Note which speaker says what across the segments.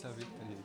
Speaker 1: savais. Allez.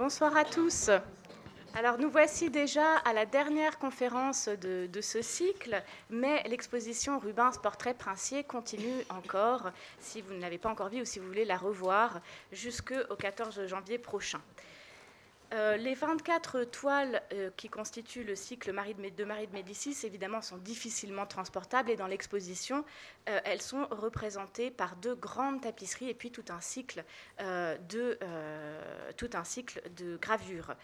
Speaker 2: Bonsoir à tous. Alors nous voici déjà à la dernière conférence de, ce cycle, mais l'exposition Rubens Portrait Princier continue encore, si vous ne l'avez pas encore vue ou si vous voulez la revoir, jusqu'au 14 janvier prochain. Euh, les 24 toiles euh, qui constituent le cycle de, Marie de Médicis, évidemment, sont difficilement transportables et dans l'exposition, euh, elles sont représentées par deux grandes tapisseries et puis tout un cycle, de, tout un cycle de gravures.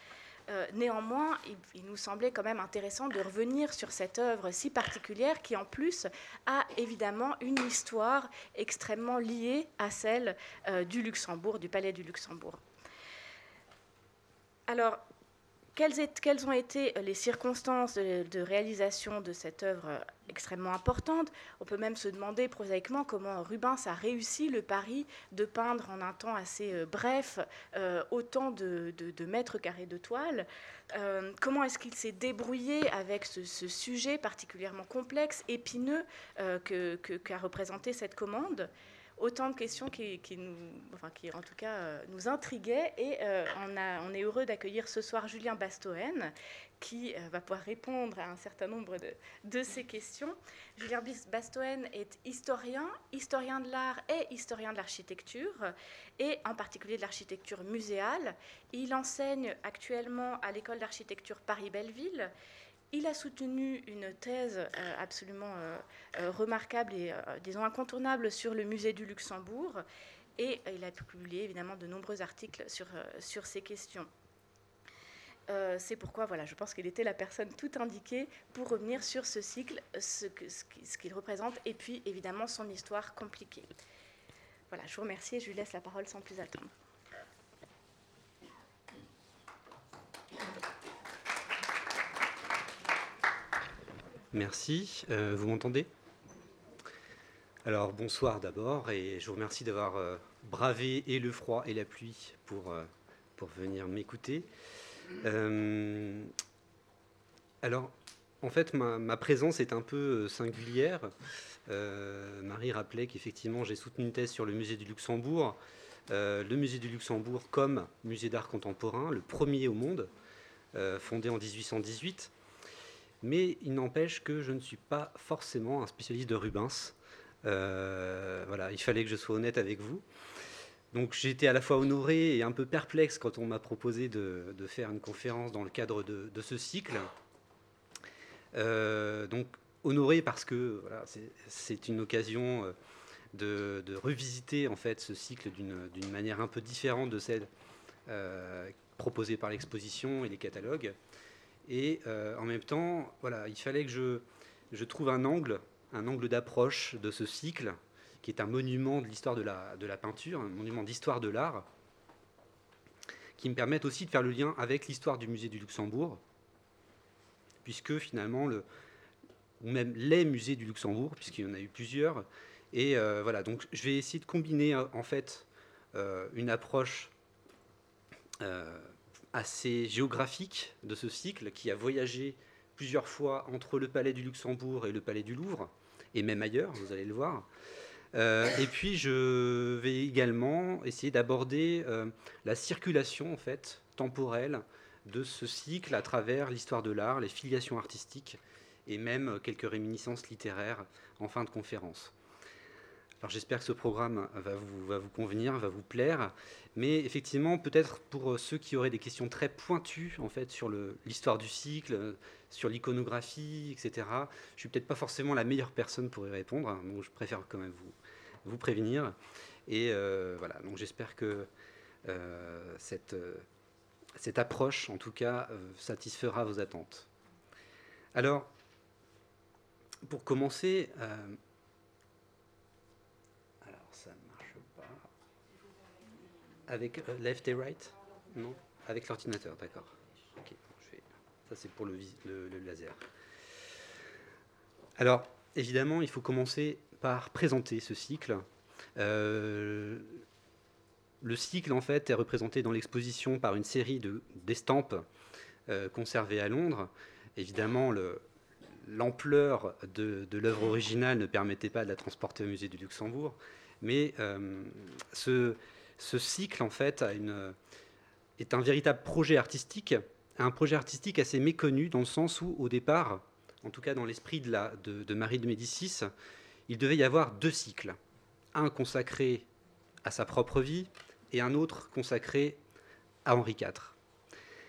Speaker 2: néanmoins, il, nous semblait quand même intéressant de revenir sur cette œuvre si particulière qui, en plus, a évidemment une histoire extrêmement liée à celle du Luxembourg, du Palais du Luxembourg. Alors, quelles, ont été les circonstances de, réalisation de cette œuvre extrêmement importante? On peut même se demander prosaïquement comment Rubens a réussi le pari de peindre en un temps assez euh, bref euh, autant de, mètres carrés de toile. Euh, comment est-ce qu'il s'est débrouillé avec ce, sujet particulièrement complexe, épineux qu'a représenté cette commande? Autant de questions qui, nous, enfin, qui en tout cas euh, nous intriguaient. Et euh, on, est heureux d'accueillir ce soir Julien Bastoen, qui euh, va pouvoir répondre à un certain nombre de, de ces questions. Julien Bastoen est historien, historien de l'art et historien de l'architecture, et en particulier de l'architecture muséale. Il enseigne actuellement à l'école d'architecture Paris-Belleville. Il a soutenu une thèse euh, absolument euh, euh, remarquable et, disons, incontournable sur le musée du Luxembourg. Et il a publié évidemment de nombreux articles sur, sur ces questions. c'est pourquoi voilà, je pense qu'il était la personne tout indiquée pour revenir sur ce cycle, ce, ce qu'il représente, et puis évidemment son histoire compliquée. Voilà, je vous remercie et je lui laisse la parole sans plus attendre.
Speaker 3: Merci. Euh, vous m'entendez? Alors bonsoir d'abord et je vous remercie d'avoir euh, bravé et le froid et la pluie pour, euh, pour venir m'écouter. alors en fait ma, présence est un peu singulière. Marie rappelait qu'effectivement j'ai soutenu une thèse sur le musée du Luxembourg. le musée du Luxembourg comme musée d'art contemporain, le premier au monde, fondé en 1818 mais il n'empêche que je ne suis pas forcément un spécialiste de Rubens. voilà, il fallait que je sois honnête avec vous. Donc été à la fois honoré et un peu perplexe quand on m'a proposé de, faire une conférence dans le cadre de, ce cycle. donc honoré parce que c'est une occasion de, revisiter en fait ce cycle d'une manière un peu différente de celle euh, proposée par l'exposition et les catalogues. Et euh, en même temps, voilà, il fallait que je, je trouve un angle, un angle d'approche de ce cycle, qui est un monument de l'histoire de la, de la peinture, un monument d'histoire de l'art, qui me permette aussi de faire le lien avec l'histoire du musée du Luxembourg, puisque finalement, le, ou même les musées du Luxembourg, puisqu'il y en a eu plusieurs, et euh, voilà, donc je vais essayer de combiner en fait euh, une approche assez géographique de ce cycle qui a voyagé plusieurs fois entre le palais du Luxembourg et le palais du Louvre, et même ailleurs, vous allez le voir. et puis je vais également essayer d'aborder la circulation en fait temporelle de ce cycle à travers l'histoire de l'art, les filiations artistiques et même quelques réminiscences littéraires en fin de conférence. Alors j'espère que ce programme va vous, va vous, convenir, va vous plaire. Mais effectivement, peut-être pour euh, ceux qui auraient des questions très pointues en fait sur l'histoire du cycle, sur l'iconographie, etc. Je suis peut-être pas forcément la meilleure personne pour y répondre, hein, donc je préfère quand même vous, vous prévenir. Et euh, voilà, donc j'espère que euh, cette, cette approche, en tout cas, satisfera vos attentes. Alors, pour commencer, Avec euh, left et right? Non Avec l'ordinateur, d'accord. Ça, c'est pour le, laser. Alors, évidemment, il faut commencer par présenter ce cycle. Euh, le cycle, en fait, est représenté dans l'exposition par une série d'estampes euh, conservées à Londres. Évidemment, l'ampleur de, de l'œuvre originale ne permettait pas de la transporter au musée du Luxembourg, mais ce, ce cycle, en fait, est un véritable projet artistique, un projet artistique assez méconnu dans le sens où, au départ, en tout cas dans l'esprit de, Marie de Médicis, il devait y avoir deux cycles. Un consacré à sa propre vie et un autre consacré à Henri IV.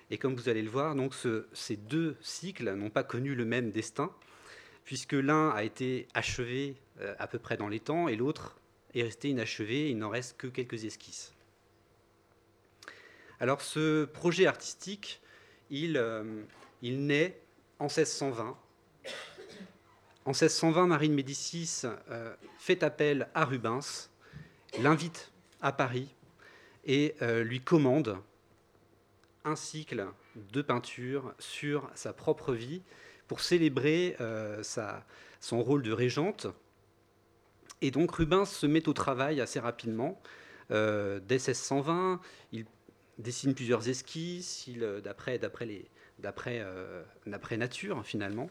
Speaker 3: Et comme vous allez le voir, donc ces deux cycles n'ont pas connu le même destin, puisque l'un a été achevé euh, à peu près dans les temps et l'autre est resté inachevé, il n'en reste que quelques esquisses. Alors ce projet artistique, il, euh, naît en 1620. En 1620, Marie de Médicis euh, fait appel à Rubens, l'invite à Paris et euh, lui commande un cycle de peinture sur sa propre vie pour célébrer son rôle de régente et donc Rubens se met au travail assez rapidement. Euh, dès 1620, il dessine plusieurs esquisses, euh, d'après euh, d'après nature finalement.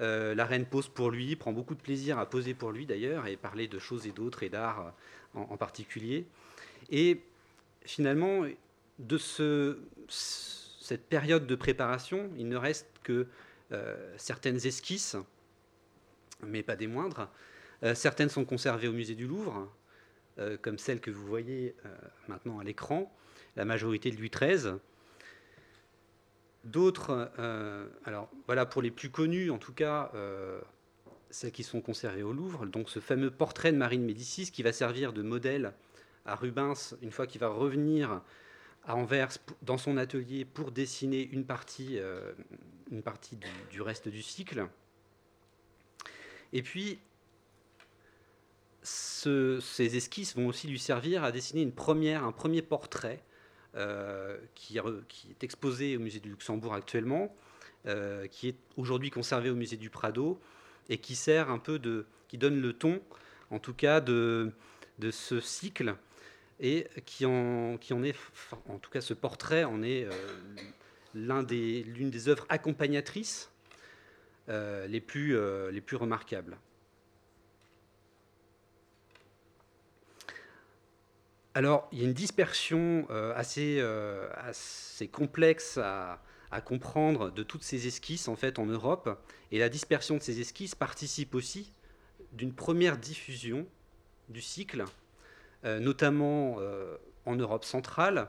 Speaker 3: la reine pose pour lui, prend beaucoup de plaisir à poser pour lui d'ailleurs, et parler de choses et d'autres, et d'art en, particulier. Et finalement, de ce, cette période de préparation, il ne reste que certaines esquisses, mais pas des moindres, certaines sont conservées au musée du Louvre, euh, comme celle que vous voyez euh, maintenant à l'écran, la majorité de Louis XIII. D'autres, alors voilà pour les plus connus en tout cas, celles qui sont conservées au Louvre, donc ce fameux portrait de Marine Médicis qui va servir de modèle à Rubens une fois qu'il va revenir à Anvers dans son atelier pour dessiner une partie, une partie du, du, reste du cycle. Et puis, ces esquisses vont aussi lui servir à dessiner une première, un premier portrait euh, qui, est exposé au musée du Luxembourg actuellement, euh, qui est aujourd'hui conservé au musée du Prado et qui sert un peu de, qui donne le ton, en tout cas, de, ce cycle et qui en, qui en est, en tout cas, ce portrait en est euh, l'une des œuvres accompagnatrices les plus remarquables. Alors, il y a une dispersion euh, euh, assez, complexe à, comprendre de toutes ces esquisses en fait en Europe, et la dispersion de ces esquisses participe aussi d'une première diffusion du cycle, notamment en Europe centrale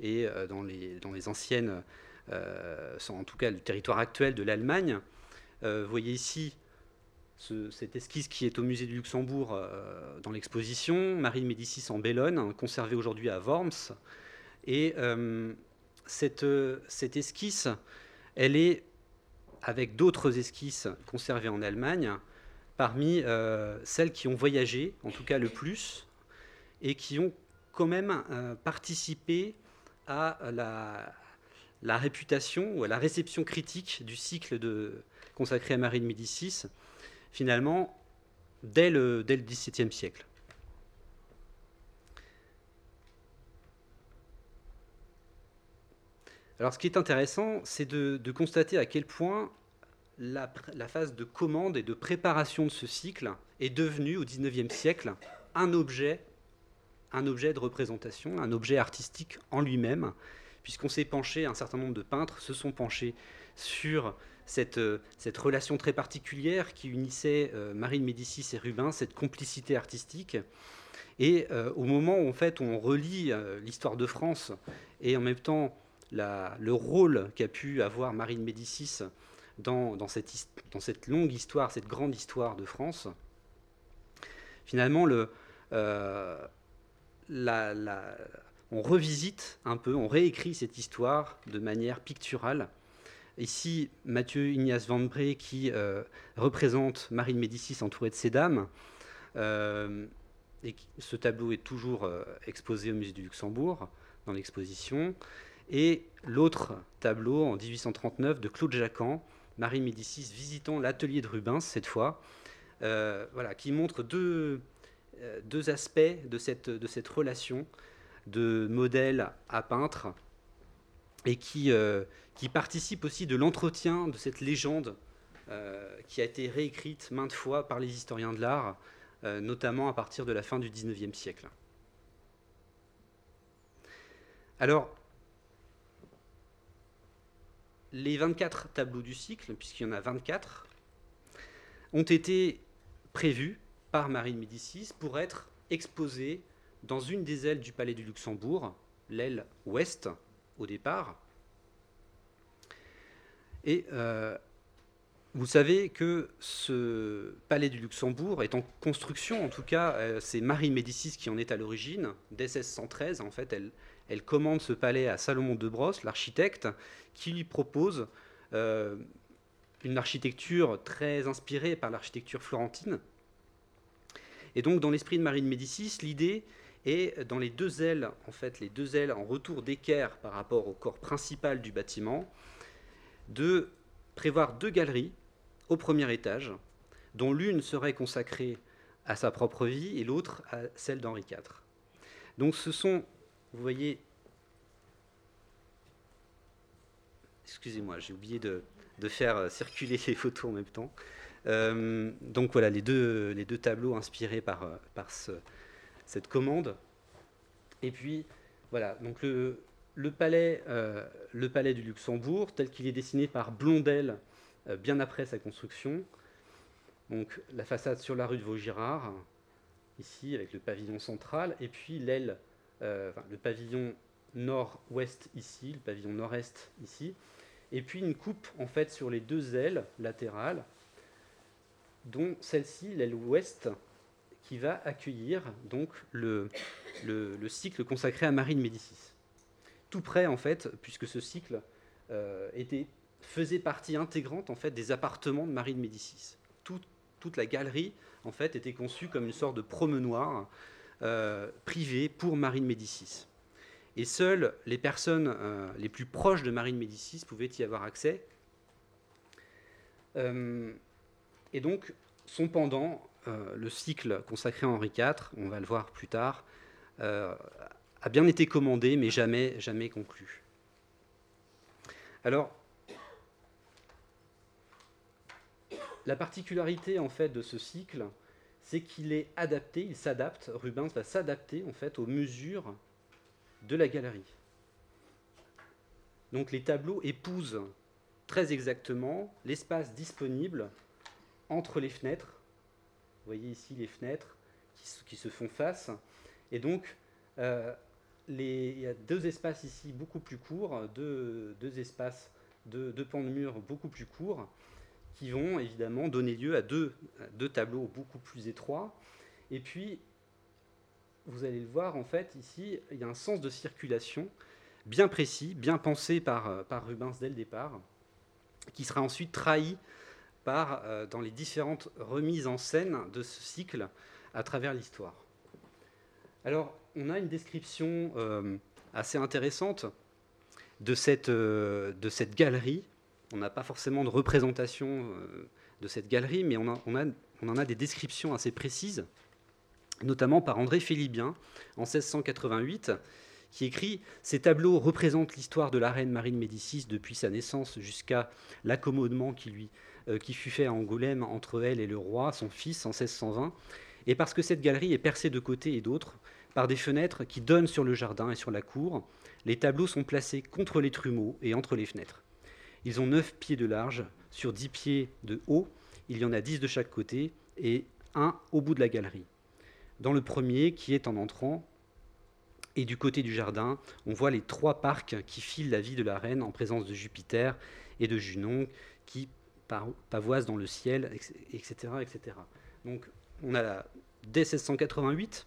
Speaker 3: et dans les, dans les anciennes, en tout cas le territoire actuel de l'Allemagne. vous voyez ici cette esquisse qui est au musée du Luxembourg euh, dans l'exposition, Marie de Médicis en Bellone, conservée aujourd'hui à Worms. Et euh, cette, cette, esquisse, elle est, avec d'autres esquisses conservées en Allemagne, parmi euh, celles qui ont voyagé, en tout cas le plus, et qui ont quand même participé à la, la, réputation ou à la réception critique du cycle de, consacré à Marie de Médicis finalement, dès le, XVIIe siècle. Alors ce qui est intéressant, c'est de, constater à quel point la, phase de commande et de préparation de ce cycle est devenue au XIXe siècle un objet, un objet de représentation, un objet artistique en lui-même, puisqu'on s'est penché, un certain nombre de peintres se sont penchés sur euh, cette, relation très particulière qui unissait euh, Marie de Médicis et Rubens, cette complicité artistique. Et euh, au moment où en fait, on relit l'histoire de France et en même temps le rôle qu'a pu avoir Marie de Médicis dans, cette, longue histoire, cette grande histoire de France, finalement, on revisite un peu, on réécrit cette histoire de manière picturale Ici, Mathieu Ignace Van Bree qui euh, représente Marie de Médicis entourée de ses dames. Euh, ce tableau est toujours euh, exposé au musée du Luxembourg dans l'exposition. Et l'autre tableau en 1839 de Claude Jacquin, Marie Médicis visitant l'atelier de Rubens cette fois, voilà, qui montre deux, deux aspects de cette, de cette relation de modèle à peintre et qui, euh, qui participe aussi de l'entretien de cette légende euh, qui a été réécrite maintes fois par les historiens de l'art, euh, notamment à partir de la fin du XIXe siècle. Alors, les 24 tableaux du cycle, puisqu'il y en a 24, ont été prévus par Marie de Médicis pour être exposés dans une des ailes du palais du Luxembourg, l'aile ouest, au départ. Et euh, vous savez que ce palais du Luxembourg est en construction, en tout cas, euh, c'est Marie Médicis qui en est à l'origine. Dès 1613, en fait, elle, commande ce palais à Salomon de Brosse, l'architecte, qui lui propose euh, une architecture très inspirée par l'architecture florentine. Et donc, dans l'esprit de Marie de Médicis, l'idée et dans les deux ailes, en fait, les deux ailes en retour d'équerre par rapport au corps principal du bâtiment, de prévoir deux galeries au premier étage, dont l'une serait consacrée à sa propre vie et l'autre à celle d'Henri IV. Donc ce sont, vous voyez, excusez-moi, j'ai oublié de, faire circuler les photos en même temps. Euh, donc voilà, les deux, les deux tableaux inspirés par, par ce, cette commande. Et puis, voilà, donc le, le, palais, euh, le palais du Luxembourg, tel qu'il est dessiné par Blondel euh, bien après sa construction. Donc la façade sur la rue de Vaugirard, ici avec le pavillon central, et puis l'aile, euh, le pavillon nord-ouest ici, le pavillon nord-est ici, et puis une coupe en fait sur les deux ailes latérales, dont celle-ci, l'aile ouest, qui va accueillir donc le, le, cycle consacré à Marie de Médicis. Tout près, en fait, puisque ce cycle euh, faisait partie intégrante en fait, des appartements de Marie de Médicis. toute la galerie, en fait, était conçue comme une sorte de promenoir euh, privé pour Marie de Médicis. Et seules les personnes euh, les plus proches de Marie de Médicis pouvaient y avoir accès. et donc, son pendant, le cycle consacré à Henri IV, on va le voir plus tard, euh, a bien été commandé, mais jamais, jamais conclu. Alors, la particularité en fait de ce cycle, c'est qu'il est adapté, il s'adapte, Rubens va s'adapter en fait aux mesures de la galerie. Donc les tableaux épousent très exactement l'espace disponible entre les fenêtres voyez ici les fenêtres qui, se font face. Et donc, euh, il y a deux espaces ici beaucoup plus courts, deux, espaces, de deux pans de mur beaucoup plus courts, qui vont évidemment donner lieu à deux, tableaux beaucoup plus étroits. Et puis, vous allez le voir, en fait, ici, il y a un sens de circulation bien précis, bien pensé par Rubens dès le départ, qui sera ensuite trahi euh, dans les différentes remises en scène de ce cycle à travers l'histoire. Alors, on a une description euh, assez intéressante de cette, euh, de cette galerie. On n'a pas forcément de représentation de cette galerie, mais on, on, en a des descriptions assez précises, notamment par André Philibien en 1688, qui écrit Ces tableaux représentent l'histoire de la reine Marie de Médicis depuis sa naissance jusqu'à l'accommodement qui lui qui fut fait à Angoulême entre elle et le roi, son fils, en 1620, et parce que cette galerie est percée de côté et d'autre par des fenêtres qui donnent sur le jardin et sur la cour, les tableaux sont placés contre les trumeaux et entre les fenêtres. Ils ont 9 pieds de large sur 10 pieds de haut, il y en a 10 de chaque côté et un au bout de la galerie. Dans le premier, qui est en entrant, et du côté du jardin, on voit les trois parcs qui filent la vie de la reine en présence de Jupiter et de Junon, qui pavoise dans le ciel, etc. etc. Donc on a dès 1688,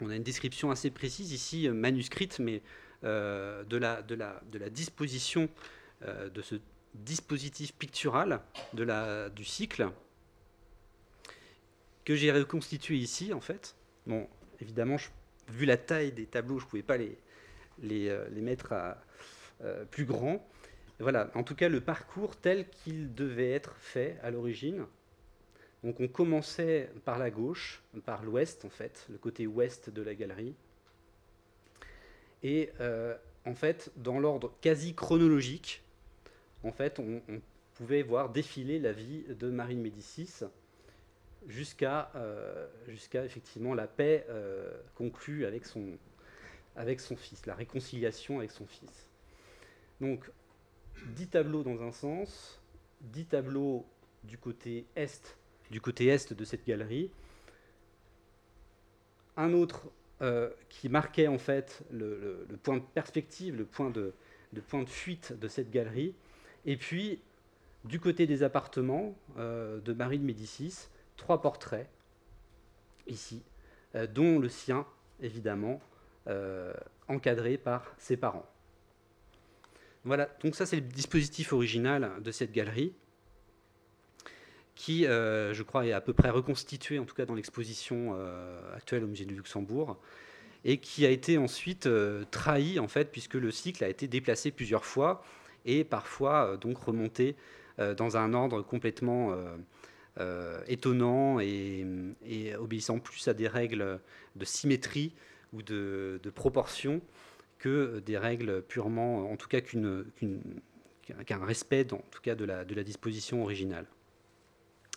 Speaker 3: on a une description assez précise ici, euh, manuscrite, mais euh, de, la, disposition euh, de ce dispositif pictural du cycle que j'ai reconstitué ici en fait. Bon, évidemment, vu la taille des tableaux, je ne pouvais pas les, mettre plus grands, voilà, en tout cas le parcours tel qu'il devait être fait à l'origine. Donc on commençait par la gauche, par l'ouest en fait, le côté ouest de la galerie. Et euh, en fait, dans l'ordre quasi chronologique, en fait, on, pouvait voir défiler la vie de Marie de Médicis jusqu'à euh, effectivement la paix euh, conclue avec son, avec son fils, la réconciliation avec son fils. Donc 10 tableaux dans un sens, 10 tableaux du côté est, du côté est de cette galerie, un autre euh, qui marquait en fait le, point de perspective, le point de, point de fuite de cette galerie, et puis du côté des appartements euh, de Marie de Médicis, trois portraits ici, euh, dont le sien évidemment, encadré par ses parents. Voilà, donc ça c'est le dispositif original de cette galerie, qui, euh, je crois, est à peu près reconstitué, en tout cas dans l'exposition euh, actuelle au musée du Luxembourg, et qui a été ensuite euh, trahi, en fait, puisque le cycle a été déplacé plusieurs fois, et parfois donc remonté dans un ordre complètement étonnant et, obéissant plus à des règles de symétrie ou de proportion que des règles purement, en tout cas qu'un respect, en tout cas de la, disposition originale.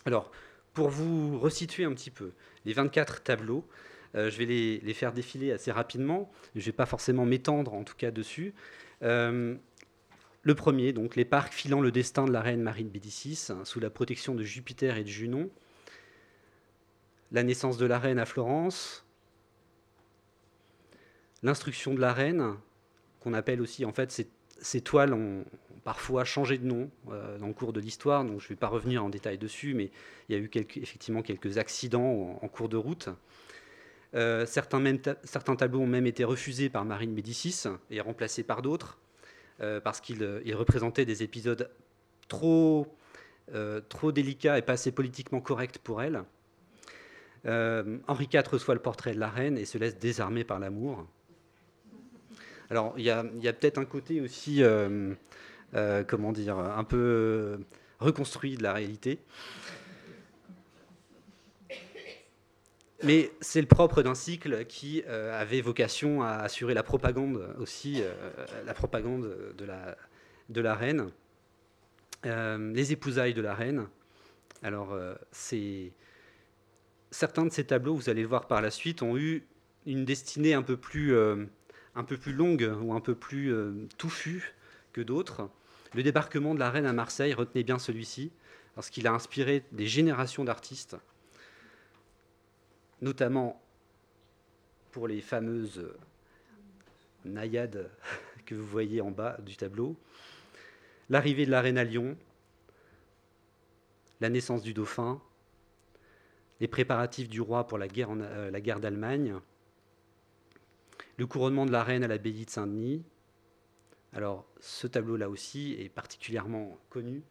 Speaker 3: Alors, pour vous resituer un petit peu, les 24 tableaux, euh, je vais les, faire défiler assez rapidement. Je ne vais pas forcément m'étendre, en tout cas, dessus. Euh, le premier, donc les parcs filant le destin de la reine Marie de Médicis, hein, sous la protection de Jupiter et de Junon. La naissance de la reine à Florence, L'instruction de la reine, qu'on appelle aussi, en fait, ces, toiles ont parfois changé de nom euh, dans le cours de l'histoire, donc je ne vais pas revenir en détail dessus, mais il y a eu effectivement quelques accidents en, cours de route. Euh, certains, tableaux ont même été refusés par Marine Médicis et remplacés par d'autres, euh, parce qu'ils représentaient des épisodes trop, trop délicats et pas assez politiquement corrects pour elle. Henri IV reçoit le portrait de la reine et se laisse désarmer par l'amour. Alors, il y a, peut-être un côté aussi, euh, euh, comment dire, un peu reconstruit de la réalité. Mais c'est le propre d'un cycle qui euh, avait vocation à assurer la propagande aussi, la propagande de la, reine. les épousailles de la reine. Alors, certains de ces tableaux, vous allez le voir par la suite, ont eu une destinée un peu plus un peu plus longue ou un peu plus euh, touffue que d'autres. Le débarquement de la reine à Marseille, retenez bien celui-ci, parce qu'il a inspiré des générations d'artistes. notamment pour les fameuses naïades que vous voyez en bas du tableau, l'arrivée de la reine à Lyon, la naissance du dauphin, les préparatifs du roi pour la guerre, euh, la guerre d'Allemagne, le couronnement de la reine à l'abbaye de Saint-Denis. Alors, ce tableau-là aussi est particulièrement connu.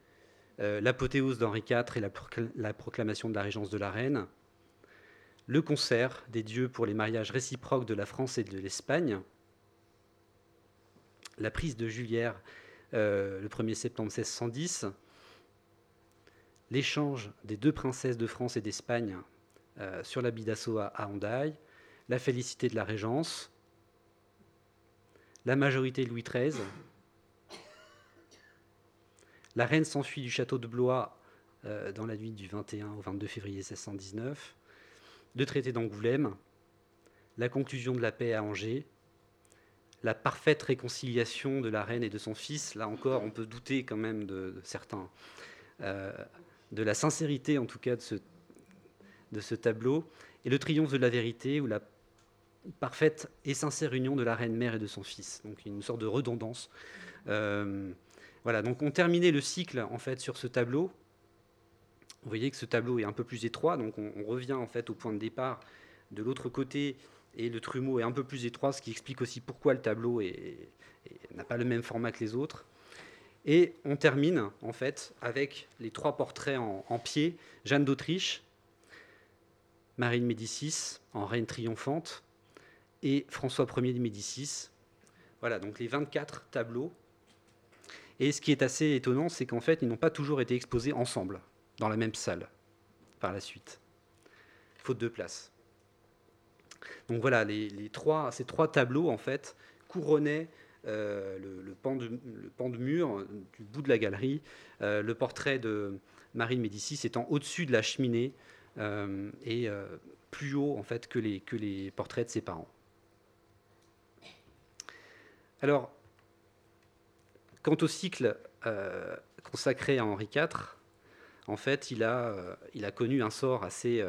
Speaker 3: Euh, l'apothéose d'Henri IV et la, proclamation de la régence de la reine. Le concert des dieux pour les mariages réciproques de la France et de l'Espagne. La prise de Julière euh, le 1er septembre 1610 l'échange des deux princesses de France et d'Espagne euh, sur l'habit d'assaut à, à la félicité de la Régence, la majorité de Louis XIII, la reine s'enfuit du château de Blois euh, dans la nuit du 21 au 22 février 1619, le traité d'Angoulême, la conclusion de la paix à Angers, la parfaite réconciliation de la reine et de son fils. Là encore, on peut douter quand même de, certains euh, de la sincérité en tout cas de ce, tableau, et le triomphe de la vérité, ou la parfaite et sincère union de la reine mère et de son fils. Donc une sorte de redondance. Euh, voilà, donc on terminait le cycle en fait sur ce tableau. Vous voyez que ce tableau est un peu plus étroit, donc on, revient en fait au point de départ de l'autre côté, et le trumeau est un peu plus étroit, ce qui explique aussi pourquoi le tableau n'a pas le même format que les autres. Et on termine en fait avec les trois portraits en, pied Jeanne d'Autriche, Marie de Médicis en reine triomphante et François Ier de Médicis. Voilà, donc les 24 tableaux. Et ce qui est assez étonnant, c'est qu'en fait, ils n'ont pas toujours été exposés ensemble, dans la même salle, par la suite, faute de place. Donc voilà, les, trois, ces trois tableaux, en fait, couronnaient euh, le, pan de, mur du bout de la galerie, euh, le portrait de Marie de Médicis étant au-dessus de la cheminée euh, et plus haut en fait que les, que les portraits de ses parents. Alors, quant au cycle consacré à Henri IV, en fait, il a, il a connu un sort assez,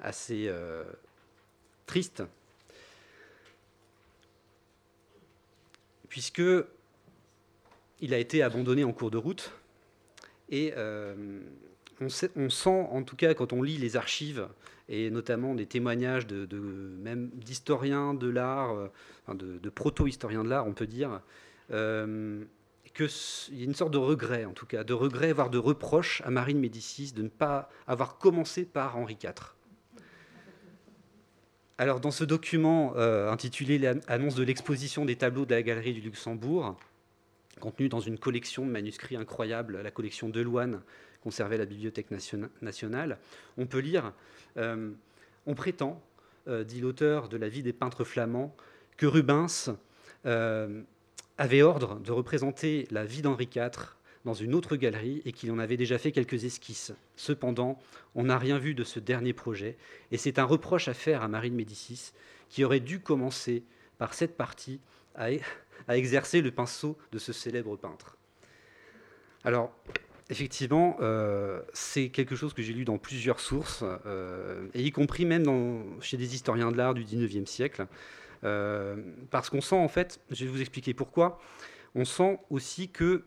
Speaker 3: assez triste puisque il a été abandonné en cours de route. Et euh, on, sent, en tout cas, quand on lit les archives, et notamment des témoignages de, même d'historiens de l'art, euh, de, proto-historiens de l'art, on peut dire, euh, qu'il y a une sorte de regret, en tout cas, de regret, voire de reproche à Marine Médicis de ne pas avoir commencé par Henri IV. Alors, dans ce document euh, intitulé L'annonce de l'exposition des tableaux de la Galerie du Luxembourg, contenu dans une collection de manuscrits incroyables, la collection de Loine, conservée la Bibliothèque nationale, on peut lire euh, On prétend, euh, dit l'auteur de La vie des peintres flamands, que Rubens avait ordre de représenter la vie d'Henri IV dans une autre galerie et qu'il en avait déjà fait quelques esquisses. Cependant, on n'a rien vu de ce dernier projet et c'est un reproche à faire à Marie de Médicis qui aurait dû commencer par cette partie à, exercer le pinceau de ce célèbre peintre. Alors, effectivement, euh, c'est quelque chose que j'ai lu dans plusieurs sources, euh, et y compris même chez des historiens de l'art du 19e siècle, euh, parce qu'on sent en fait, je vais vous expliquer pourquoi, on sent aussi que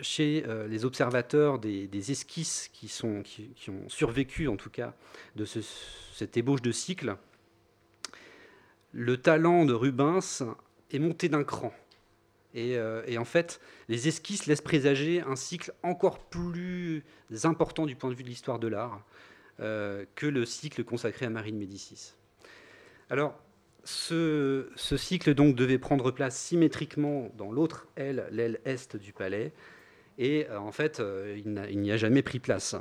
Speaker 3: chez les observateurs des, esquisses qui, ont survécu, en tout cas, de cette ébauche de cycle, le talent de Rubens est monté d'un cran. Euh, et, en fait, les esquisses laissent présager un cycle encore plus important du point de vue de l'histoire de l'art euh, que le cycle consacré à Marie de Médicis. Alors, ce, cycle donc devait prendre place symétriquement dans l'autre aile, l'aile est du palais, et euh, en fait, il n'y a jamais pris place.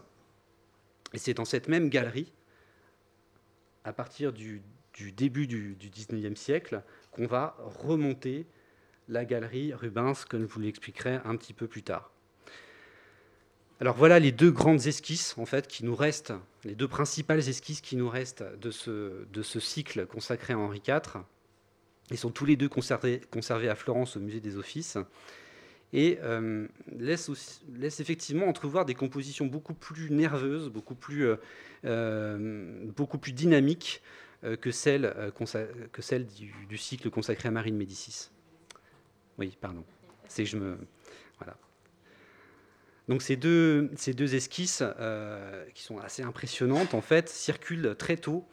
Speaker 3: Et c'est dans cette même galerie, à partir du, début du, du 19e siècle, qu'on va remonter la galerie Rubens, comme je vous l'expliquerai un petit peu plus tard. Alors voilà les deux grandes esquisses en fait qui nous restent, les deux principales esquisses qui nous restent de ce, cycle consacré à Henri IV. Ils sont tous les deux conservés, à Florence au musée des Offices. et laisse, laisse, effectivement entrevoir des compositions beaucoup plus nerveuses, beaucoup plus, beaucoup plus dynamiques que celles, que du, du, cycle consacré à Marie de Médicis. Oui, pardon. C'est je me. Voilà. Donc ces deux, ces deux esquisses, euh, qui sont assez impressionnantes, en fait, circulent très tôt.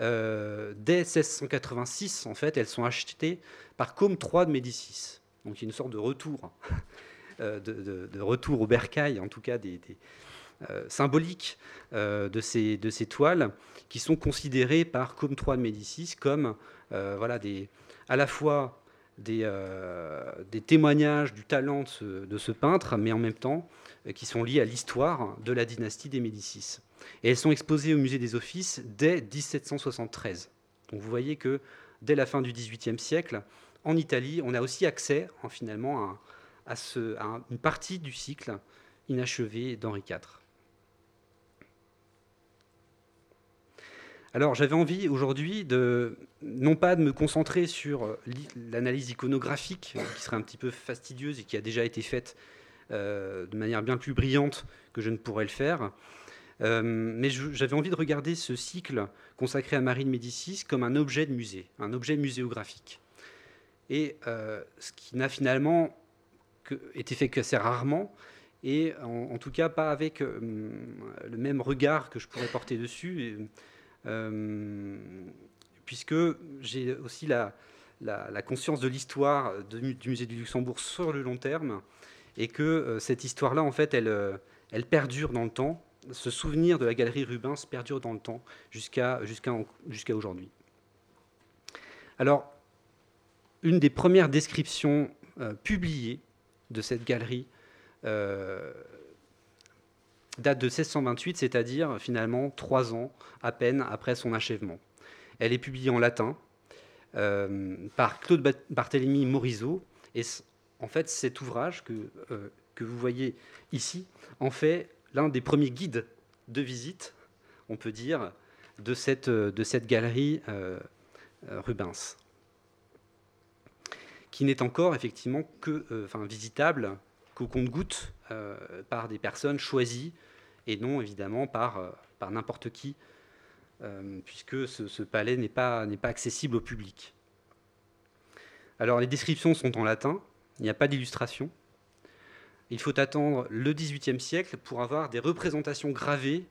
Speaker 3: Euh, dès 1686, en fait, elles sont achetées par Com III de Médicis. Donc il y a une sorte de retour, euh, de, retour au bercail, en tout cas des, de, ces, de ces toiles, qui sont considérées par Com III de Médicis comme voilà, des, à la fois des, des, témoignages du talent de ce, peintre, mais en même temps euh, qui sont liées à l'histoire de la dynastie des Médicis. Et elles sont exposées au musée des Offices dès 1773. Donc vous voyez que dès la fin du XVIIIe siècle, en Italie, on a aussi accès en, finalement à, une partie du cycle inachevé d'Henri IV. Alors j'avais envie aujourd'hui de non pas de me concentrer sur l'analyse iconographique, qui serait un petit peu fastidieuse et qui a déjà été faite euh, de manière bien plus brillante que je ne pourrais le faire. Euh, mais j'avais envie de regarder ce cycle consacré à Marie de Médicis comme un objet de musée, un objet muséographique. Et euh, ce qui n'a finalement été fait qu'assez rarement, et en, tout cas pas avec le même regard que je pourrais porter dessus, puisque j'ai aussi la, conscience de l'histoire du musée du Luxembourg sur le long terme, et que euh, cette histoire-là, en fait, elle, euh, elle perdure dans le temps. Ce souvenir de la galerie Rubens perdure dans le temps jusqu'à aujourd'hui. Alors, une des premières descriptions euh, publiées de cette galerie date de 1628, c'est-à-dire finalement trois ans à peine après son achèvement. Elle est publiée en latin par Claude Barthélemy Morisot et en fait, cet ouvrage que, euh, que vous voyez ici en fait l'un des premiers guides de visite, on peut dire, de cette, galerie euh, euh, Rubens, qui n'est encore effectivement que, visitable qu'au compte-goutte par des personnes choisies et non évidemment par, par n'importe qui, puisque ce, palais n'est pas, pas accessible au public. Alors les descriptions sont en latin, il n'y a pas d'illustration. Il faut attendre le XVIIIe siècle pour avoir des représentations gravées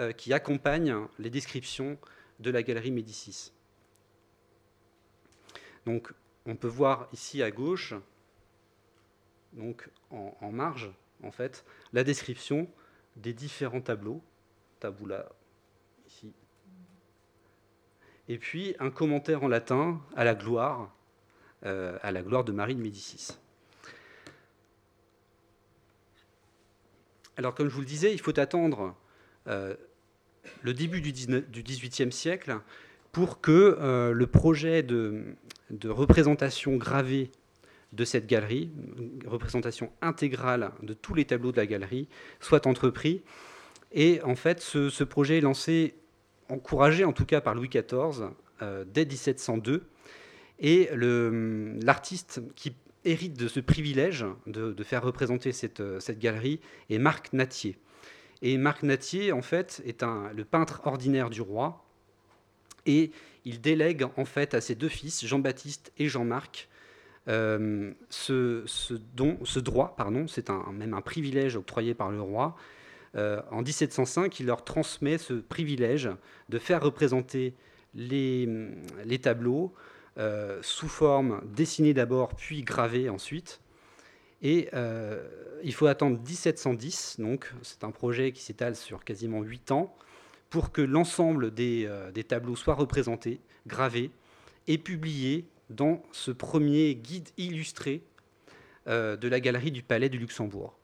Speaker 3: euh, qui accompagnent les descriptions de la galerie Médicis. Donc, on peut voir ici à gauche, donc en, marge, en fait, la description des différents tableaux, tabula ici, et puis un commentaire en latin à la gloire euh, de Marie de Médicis. Alors, comme je vous le disais, il faut attendre euh, le début du XVIIIe siècle pour que euh, le projet de, représentation gravée de cette galerie, représentation intégrale de tous les tableaux de la galerie, soit entrepris. Et en fait, ce, projet est lancé, encouragé en tout cas par Louis XIV, dès 1702, et l'artiste qui hérite de ce privilège de, faire représenter cette, cette, galerie est Marc Natier. Et Marc Natier, en fait, est un, le peintre ordinaire du roi. Et il délègue, en fait, à ses deux fils, Jean-Baptiste et Jean-Marc, euh, ce, don, ce droit, c'est même un privilège octroyé par le roi. Euh, en 1705, il leur transmet ce privilège de faire représenter les, tableaux euh, sous forme dessinée d'abord, puis gravée ensuite. Et il faut attendre 1710, donc c'est un projet qui s'étale sur quasiment 8 ans, pour que l'ensemble des, des, tableaux soient représentés, gravés et publiés dans ce premier guide illustré de la galerie du Palais du Luxembourg.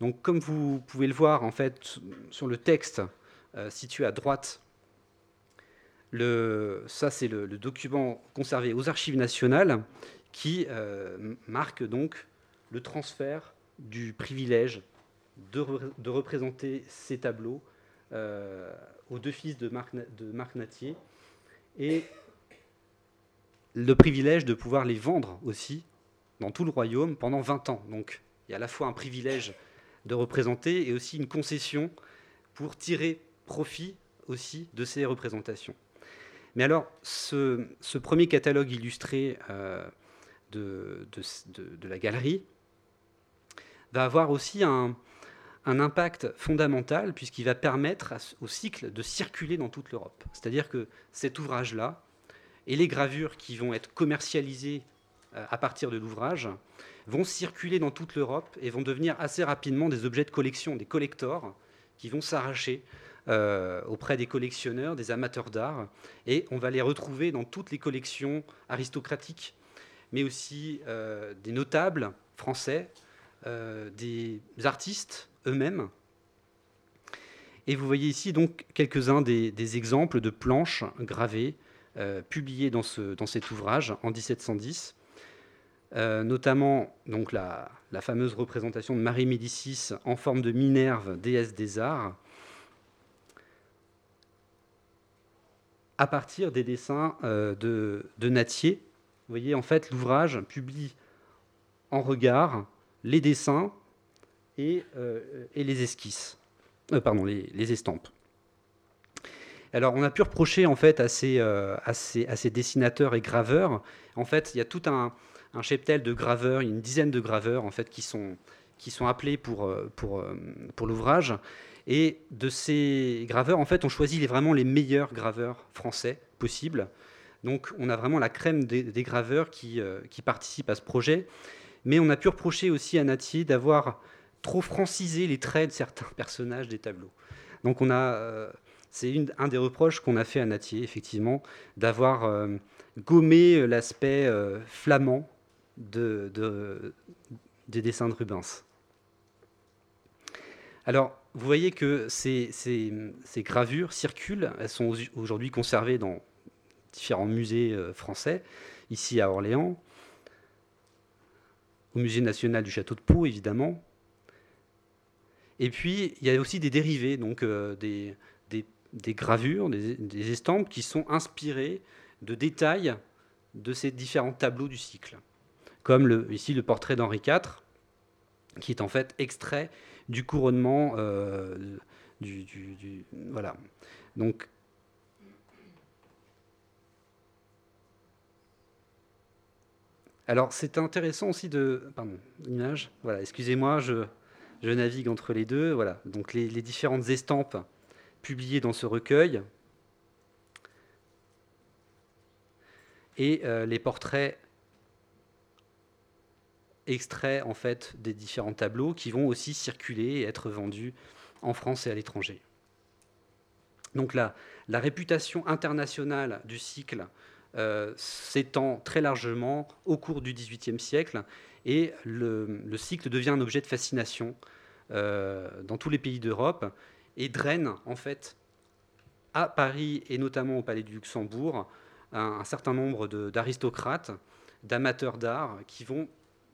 Speaker 3: Donc, comme vous pouvez le voir en fait sur le texte situé à droite ça, c'est le, document conservé aux archives nationales qui euh, marque donc le transfert du privilège de, représenter ces tableaux euh, aux deux fils de Marc, de Marc. Et le privilège de pouvoir les vendre aussi dans tout le royaume pendant 20 ans. Donc il y a à la fois un privilège de représenter et aussi une concession pour tirer profit aussi de ces représentations. Mais alors, ce, premier catalogue illustré euh, de, la galerie va avoir aussi un, impact fondamental puisqu'il va permettre au cycle de circuler dans toute l'Europe. C'est-à-dire que cet ouvrage-là et les gravures qui vont être commercialisées euh, à partir de l'ouvrage vont circuler dans toute l'Europe et vont devenir assez rapidement des objets de collection, des collectors qui vont s'arracher euh, auprès des collectionneurs, des amateurs d'art, et on va les retrouver dans toutes les collections aristocratiques, mais aussi euh, des notables français, des artistes eux-mêmes. Et vous voyez ici donc quelques-uns des, exemples de planches gravées publiées dans, ce, dans cet ouvrage en 1710 euh, notamment donc la, fameuse représentation de Marie Médicis en forme de Minerve, déesse des arts, à partir des dessins euh, de, de, Natier. Vous voyez, en fait, l'ouvrage publie en regard les dessins et, euh, les esquisses, pardon, les, estampes. Alors, on a pu reprocher en fait à ces, à ces dessinateurs et graveurs, en fait, il y a tout un, cheptel de graveurs, une dizaine de graveurs en fait qui sont, appelés pour, euh, euh, l'ouvrage. Et de ces graveurs, en fait, on choisit vraiment les meilleurs graveurs français possibles. Donc on a vraiment la crème des, graveurs qui, euh, participent à ce projet. Mais on a pu reprocher aussi à Natier d'avoir trop francisé les traits de certains personnages des tableaux. Donc on a, c'est un des reproches qu'on a fait à Natier, effectivement, d'avoir gommé l'aspect flamand de, des dessins de Rubens. Alors, vous voyez que ces, gravures circulent, elles sont aujourd'hui conservées dans différents musées euh, français, ici à Orléans, au Musée national du Château de Pau, évidemment. Et puis, il y a aussi des dérivés, donc euh, des, gravures, des, estampes qui sont inspirées de détails de ces différents tableaux du cycle comme ici le portrait d'Henri IV, qui est en fait extrait du couronnement euh, du, Voilà. Donc. Alors, c'est intéressant aussi de. Pardon, l'image. Voilà, excusez-moi, je, je, navigue entre les deux. Voilà, donc les, différentes estampes publiées dans ce recueil et euh, les portraits extraits en fait des différents tableaux qui vont aussi circuler et être vendus en France et à l'étranger. Donc la, la réputation internationale du cycle euh, s'étend très largement au cours du XVIIIe siècle et le, cycle devient un objet de fascination dans tous les pays d'Europe et draine en fait à Paris et notamment au Palais du Luxembourg un certain nombre d'aristocrates, d'amateurs d'art qui vont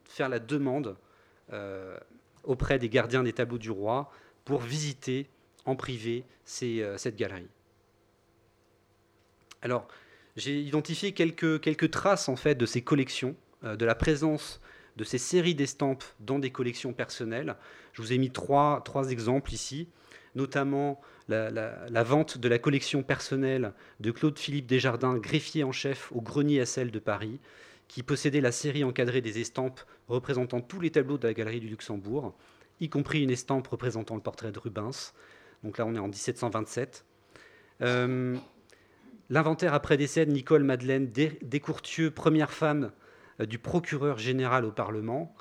Speaker 3: faire la demande euh, auprès des gardiens des tableaux du roi pour visiter en privé euh, cette galerie. Alors, j'ai identifié quelques, traces en fait de ces collections, euh, de la présence de ces séries d'estampes dans des collections personnelles. Je vous ai mis trois, exemples ici, notamment la, vente de la collection personnelle de Claude-Philippe Desjardins, greffier en chef au grenier à sel de Paris, qui possédait la série encadrée des estampes représentant tous les tableaux de la galerie du Luxembourg, y compris une estampe représentant le portrait de Rubens. Donc là, on est en 1727. Euh, l'inventaire après décès de Nicole Madeleine Descourtieux, première femme euh, du procureur général au Parlement,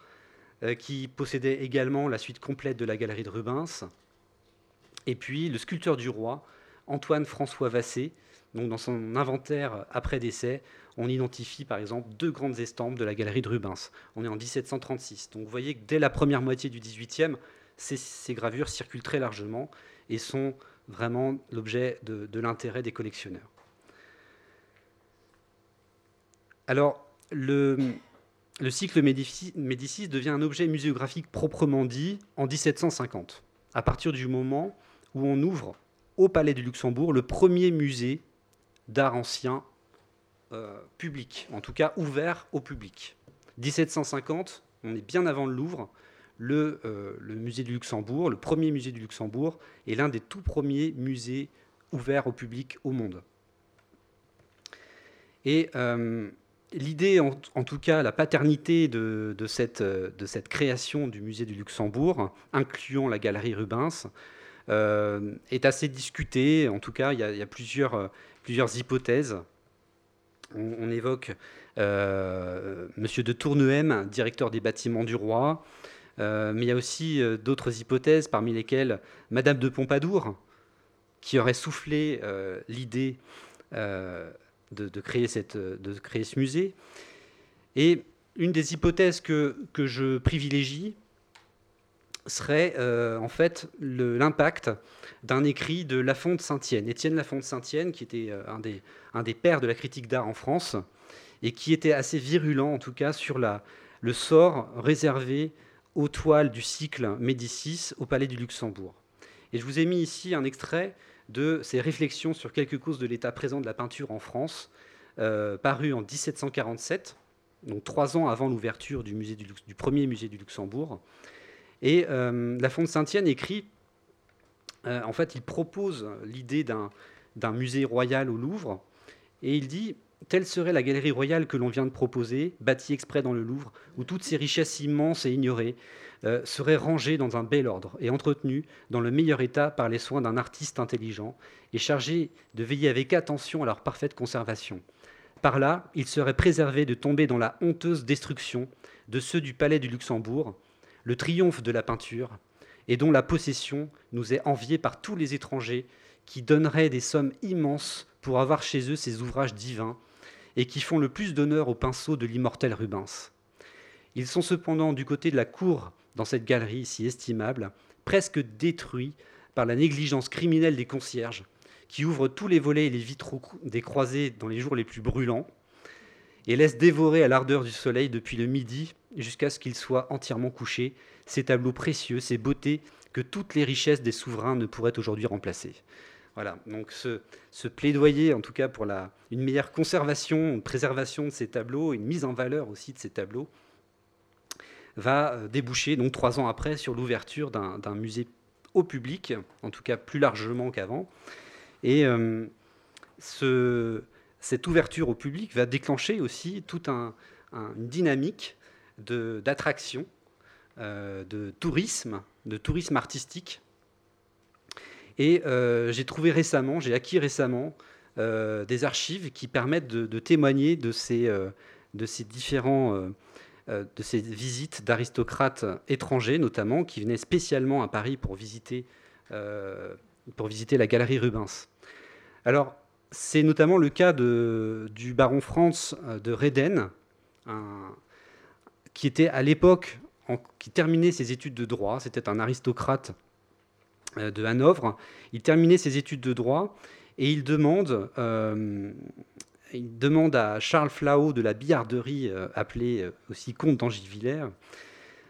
Speaker 3: qui possédait également la suite complète de la galerie de Rubens. Et puis le sculpteur du roi, Antoine François Vassé, donc dans son inventaire après décès, on identifie par exemple deux grandes estampes de la galerie de Rubens. On est en 1736. Donc vous voyez que dès la première moitié du XVIIIe, ces, ces gravures circulent très largement et sont vraiment l'objet de, l'intérêt des collectionneurs. Alors, le, le cycle Médicis devient un objet muséographique proprement dit en 1750, à partir du moment où on ouvre au Palais du Luxembourg le premier musée d'art ancien public, en tout cas ouvert au public. 1750, on est bien avant le Louvre, le, le, musée du Luxembourg, le premier musée du Luxembourg, est l'un des tout premiers musées ouverts au public au monde. Et l'idée, en, tout cas, la paternité de, cette, de, cette, création du musée du Luxembourg, incluant la galerie Rubens, euh, est assez discutée. En tout cas, il y a, plusieurs, plusieurs, hypothèses. On, évoque euh, Monsieur de Tournehem, directeur des bâtiments du roi, euh, mais il y a aussi d'autres hypothèses, parmi lesquelles Madame de Pompadour, qui aurait soufflé l'idée de, créer cette, de créer ce musée. Et une des hypothèses que, que je privilégie serait euh, en fait l'impact d'un écrit de Lafonte Saint-Tienne, Étienne Lafonte Saint-Tienne, qui était euh, un, des, un des pères de la critique d'art en France, et qui était assez virulent en tout cas sur la, le sort réservé aux toiles du cycle Médicis au Palais du Luxembourg. Et je vous ai mis ici un extrait de ses réflexions sur quelques causes de l'état présent de la peinture en France, euh, paru en 1747, donc trois ans avant l'ouverture du, premier musée du Luxembourg. Et euh, La Fonte Saint-Tienne écrit, euh, en fait, il propose l'idée d'un musée royal au Louvre, et il dit Telle serait la galerie royale que l'on vient de proposer, bâtie exprès dans le Louvre, où toutes ces richesses immenses et ignorées euh, seraient rangées dans un bel ordre et entretenues dans le meilleur état par les soins d'un artiste intelligent et chargé de veiller avec attention à leur parfaite conservation. Par là, il serait préservé de tomber dans la honteuse destruction de ceux du palais du Luxembourg, le triomphe de la peinture, et dont la possession nous est enviée par tous les étrangers qui donneraient des sommes immenses pour avoir chez eux ces ouvrages divins et qui font le plus d'honneur au pinceau de l'immortel Rubens. Ils sont cependant du côté de la cour dans cette galerie si estimable, presque détruits par la négligence criminelle des concierges, qui ouvrent tous les volets et les vitraux des croisées dans les jours les plus brûlants, et laissent dévorer à l'ardeur du soleil depuis le midi jusqu'à ce qu'ils soient entièrement couchés ces tableaux précieux, ces beautés que toutes les richesses des souverains ne pourraient aujourd'hui remplacer. Voilà, donc ce, plaidoyer, en tout cas pour une meilleure conservation, une préservation de ces tableaux, une mise en valeur aussi de ces tableaux, va euh, déboucher donc trois ans après sur l'ouverture d'un musée au public, en tout cas plus largement qu'avant. Et euh, ce, cette ouverture au public va déclencher aussi toute un, une dynamique d'attraction, euh, de tourisme, de tourisme artistique et euh, j'ai trouvé récemment, j'ai acquis récemment euh, des archives qui permettent de, témoigner de ces, euh, différents de ces visites d'aristocrates étrangers, notamment, qui venaient spécialement à Paris pour visiter, pour visiter la galerie Rubens. Alors, c'est notamment le cas du baron Franz de Reden, qui était à l'époque, qui terminait ses études de droit. C'était un aristocrate de Hanovre. Il terminait ses études de droit et il demande, euh, à Charles Flao de la billarderie, euh, appelé aussi comte d'Angivillers,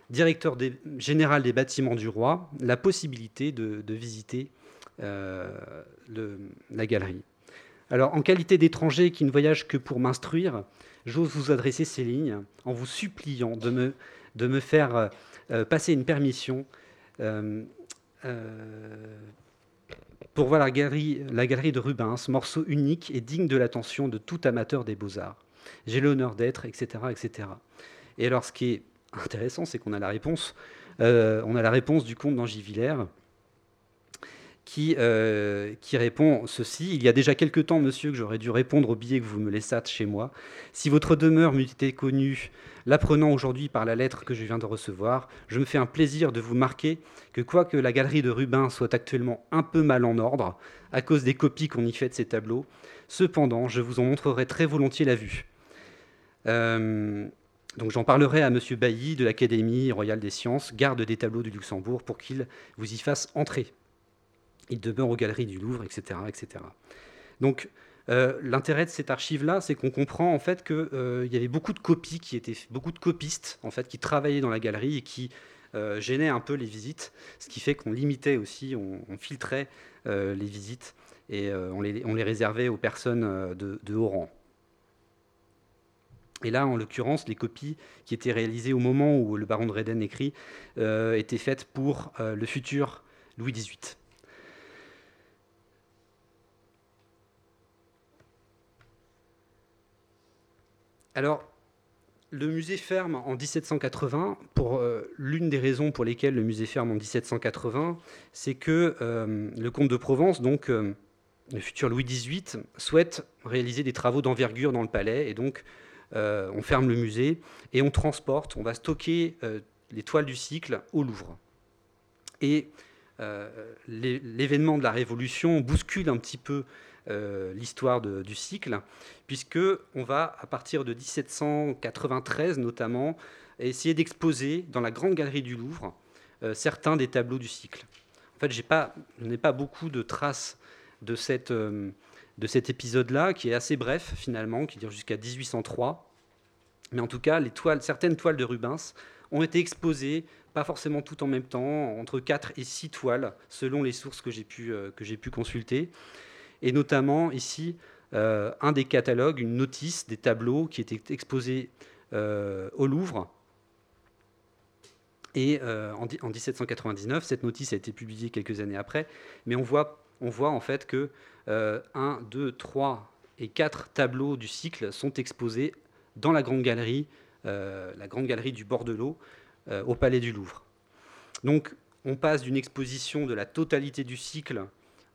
Speaker 3: directeur général des bâtiments du roi, la possibilité de, visiter la galerie. Alors, en qualité d'étranger qui ne voyage que pour m'instruire, j'ose vous adresser ces lignes en vous suppliant de me, faire passer une permission euh, pour voir la galerie, la galerie de Rubens, morceau unique et digne de l'attention de tout amateur des beaux-arts. J'ai l'honneur d'être, etc., etc. Et alors, ce qui est intéressant, c'est qu'on a la réponse. Euh, on a la réponse du comte d'Angivillers, qui, euh, qui répond ceci. Il y a déjà quelque temps, monsieur, que j'aurais dû répondre au billet que vous me laissâtes chez moi. Si votre demeure m'eût été connue, l'apprenant aujourd'hui par la lettre que je viens de recevoir, je me fais un plaisir de vous marquer que quoique la galerie de Rubin soit actuellement un peu mal en ordre, à cause des copies qu'on y fait de ces tableaux, cependant, je vous en montrerai très volontiers la vue. Euh, donc j'en parlerai à Monsieur Bailly de l'Académie royale des sciences, garde des tableaux du Luxembourg, pour qu'il vous y fasse entrer il demeure aux galeries du Louvre, etc. etc. Donc, euh, l'intérêt de cette archive-là, c'est qu'on comprend en fait qu'il euh, y avait beaucoup de copies qui étaient, beaucoup de copistes en fait qui travaillaient dans la galerie et qui euh, gênaient un peu les visites, ce qui fait qu'on limitait aussi, on, filtrait les visites et on les, on, les, réservait aux personnes de, haut rang. Et là, en l'occurrence, les copies qui étaient réalisées au moment où le baron de Reden écrit étaient faites pour le futur Louis XVIII. Alors, le musée ferme en 1780. Pour euh, l'une des raisons pour lesquelles le musée ferme en 1780, c'est que euh, le comte de Provence, donc euh, le futur Louis XVIII, souhaite réaliser des travaux d'envergure dans le palais, et donc on ferme le musée et on transporte, on va stocker les toiles du cycle au Louvre. Et l'événement de la Révolution bouscule un petit peu euh, l'histoire du cycle, puisque on va, à partir de 1793 notamment, essayer d'exposer dans la grande galerie du Louvre euh, certains des tableaux du cycle. En fait, pas, je n'ai pas beaucoup de traces de, cette, euh, de cet épisode-là, qui est assez bref finalement, qui dure jusqu'à 1803. Mais en tout cas, les toiles, certaines toiles de Rubens ont été exposées, pas forcément toutes en même temps, entre 4 et 6 toiles, selon les sources que j'ai pu, que j'ai pu consulter et notamment ici euh, un des catalogues, une notice des tableaux qui étaient exposés euh, au Louvre. Et euh, en, 1799, cette notice a été publiée quelques années après, mais on voit, on voit en fait que 1, 2, 3 et 4 tableaux du cycle sont exposés dans la grande galerie, la grande galerie du bord de l'eau, au Palais du Louvre. Donc on passe d'une exposition de la totalité du cycle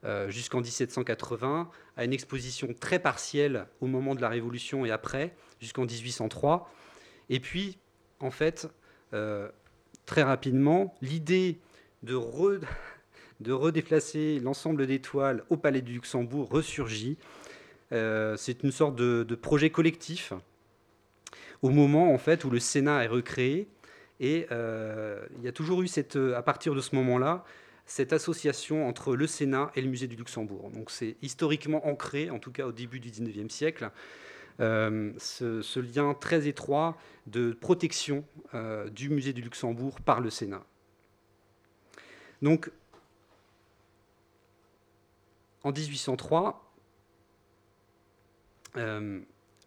Speaker 3: euh, jusqu'en 1780, à une exposition très partielle au moment de la Révolution et après, jusqu'en 1803. Et puis, en fait, euh, très rapidement, l'idée de, redéplacer l'ensemble des toiles au Palais du Luxembourg ressurgit. Euh, c'est une sorte de, de, projet collectif au moment en fait où le Sénat est recréé. Et il y a toujours eu cette, à partir de ce moment-là, cette association entre le Sénat et le musée du Luxembourg. Donc c'est historiquement ancré, en tout cas au début du XIXe siècle, euh, ce, lien très étroit de protection euh, du musée du Luxembourg par le Sénat. Donc en 1803,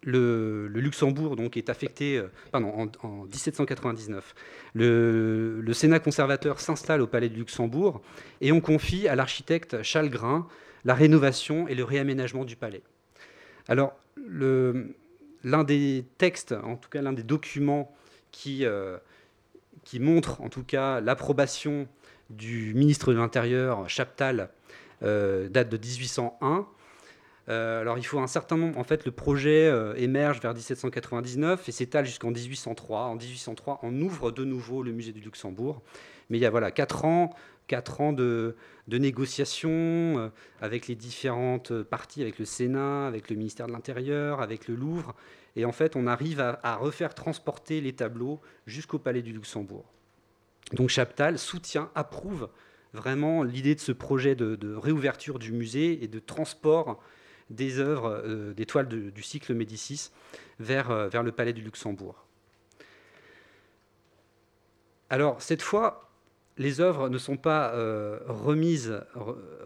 Speaker 3: le, Luxembourg donc, est affecté, euh, en, 1799. Le, Sénat conservateur s'installe au Palais du Luxembourg et on confie à l'architecte Chalgrin la rénovation et le réaménagement du palais. Alors, l'un des textes, en tout cas l'un des documents qui, euh, qui montre en tout cas l'approbation du ministre de l'Intérieur, Chaptal, euh, date de 1801. Euh, alors il faut un certain nombre, en fait le projet euh, émerge vers 1799 et s'étale jusqu'en 1803. En 1803, on ouvre de nouveau le musée du Luxembourg. Mais il y a voilà, 4 ans, quatre ans de, négociations euh, avec les différentes parties, avec le Sénat, avec le ministère de l'Intérieur, avec le Louvre. Et en fait, on arrive à, refaire transporter les tableaux jusqu'au Palais du Luxembourg. Donc Chaptal soutient, approuve vraiment l'idée de ce projet de, réouverture du musée et de transport des œuvres, euh, des toiles du cycle Médicis vers, euh, vers le palais du Luxembourg. Alors, cette fois, les œuvres ne sont pas euh, remises,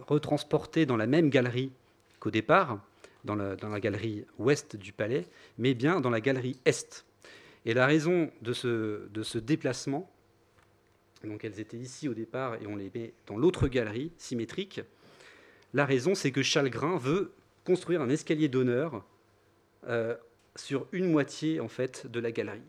Speaker 3: retransportées dans la même galerie qu'au départ, dans la, dans la, galerie ouest du palais, mais bien dans la galerie est. Et la raison de ce, de ce déplacement, donc elles étaient ici au départ et on les met dans l'autre galerie symétrique, la raison c'est que Chalgrin veut construire un escalier d'honneur euh, sur une moitié en fait de la galerie.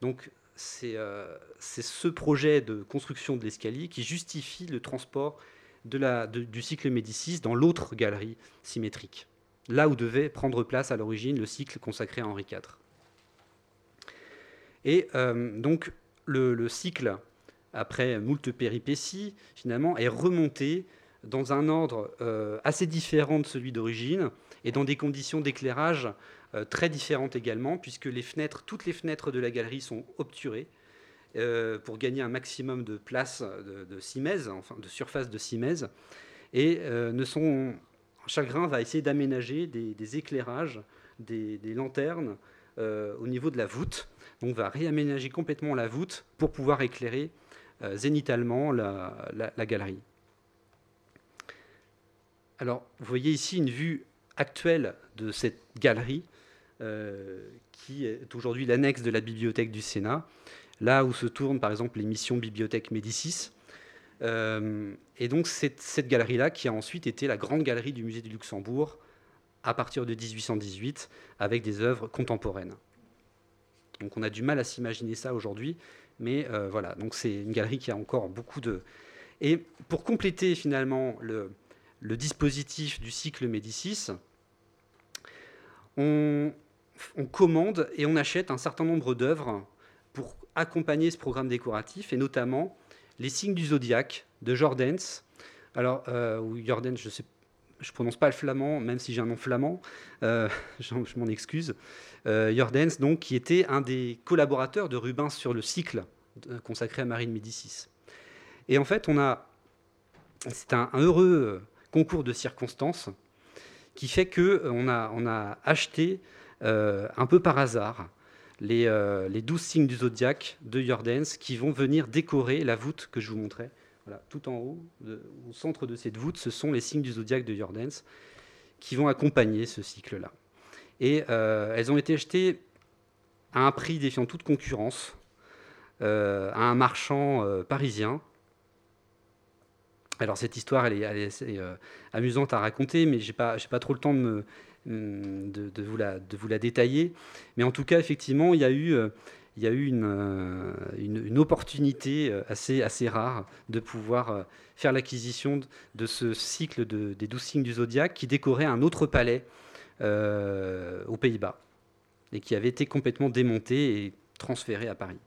Speaker 3: Donc c'est euh, ce projet de construction de l'escalier qui justifie le transport de la, du cycle Médicis dans l'autre galerie symétrique, là où devait prendre place à l'origine le cycle consacré à Henri IV. Et euh, donc le, le, cycle, après moult péripéties, finalement, est remonté dans un ordre euh, assez différent de celui d'origine et dans des conditions d'éclairage euh, très différentes également, puisque toutes les fenêtres de la galerie sont obturées euh, pour gagner un maximum de place de, de enfin de surface de simèse, et ne sont Chagrin va essayer d'aménager des, éclairages, des, lanternes au niveau de la voûte. Donc va réaménager complètement la voûte pour pouvoir éclairer zénitalement la galerie. Alors, vous voyez ici une vue actuelle de cette galerie. qui est aujourd'hui l'annexe de la bibliothèque du Sénat, là où se tournent par exemple l'émission Bibliothèque Médicis. et donc cette, cette galerie-là qui a ensuite été la grande galerie du musée du Luxembourg à partir de 1818 avec des œuvres contemporaines. Donc on a du mal à s'imaginer ça aujourd'hui, mais euh, voilà, donc c'est une galerie qui a encore beaucoup de... Et pour compléter finalement le, dispositif du cycle Médicis, on, commande et on achète un certain nombre d'œuvres pour accompagner ce programme décoratif, et notamment les signes du zodiaque de Jordens. Alors, euh, Jordens, je sais je ne prononce pas le flamand, même si j'ai un nom flamand, euh, je, m'en excuse. Euh, Jordens, donc, qui était un des collaborateurs de Rubens sur le cycle consacré à Marie de Médicis. Et en fait, on a, c'est un, heureux concours de circonstances qui fait que on a, acheté euh, un peu par hasard les, les douze signes du zodiaque de Jordens qui vont venir décorer la voûte que je vous montrais tout en haut, au centre de cette voûte, ce sont les signes du zodiaque de Jordens qui vont accompagner ce cycle-là. Et euh, elles ont été achetées à un prix défiant toute concurrence euh, à un marchand euh, parisien. Alors cette histoire, elle est, assez amusante à raconter, mais je n'ai pas, pas trop le temps de, me, de, vous la, détailler. Mais en tout cas, effectivement, il y a eu il y a eu une, euh, une, opportunité euh, assez, rare de pouvoir euh, faire l'acquisition de ce cycle de, des douze signes du zodiaque qui décorait un autre palais aux Pays-Bas et qui avait été complètement démonté et transféré à Paris.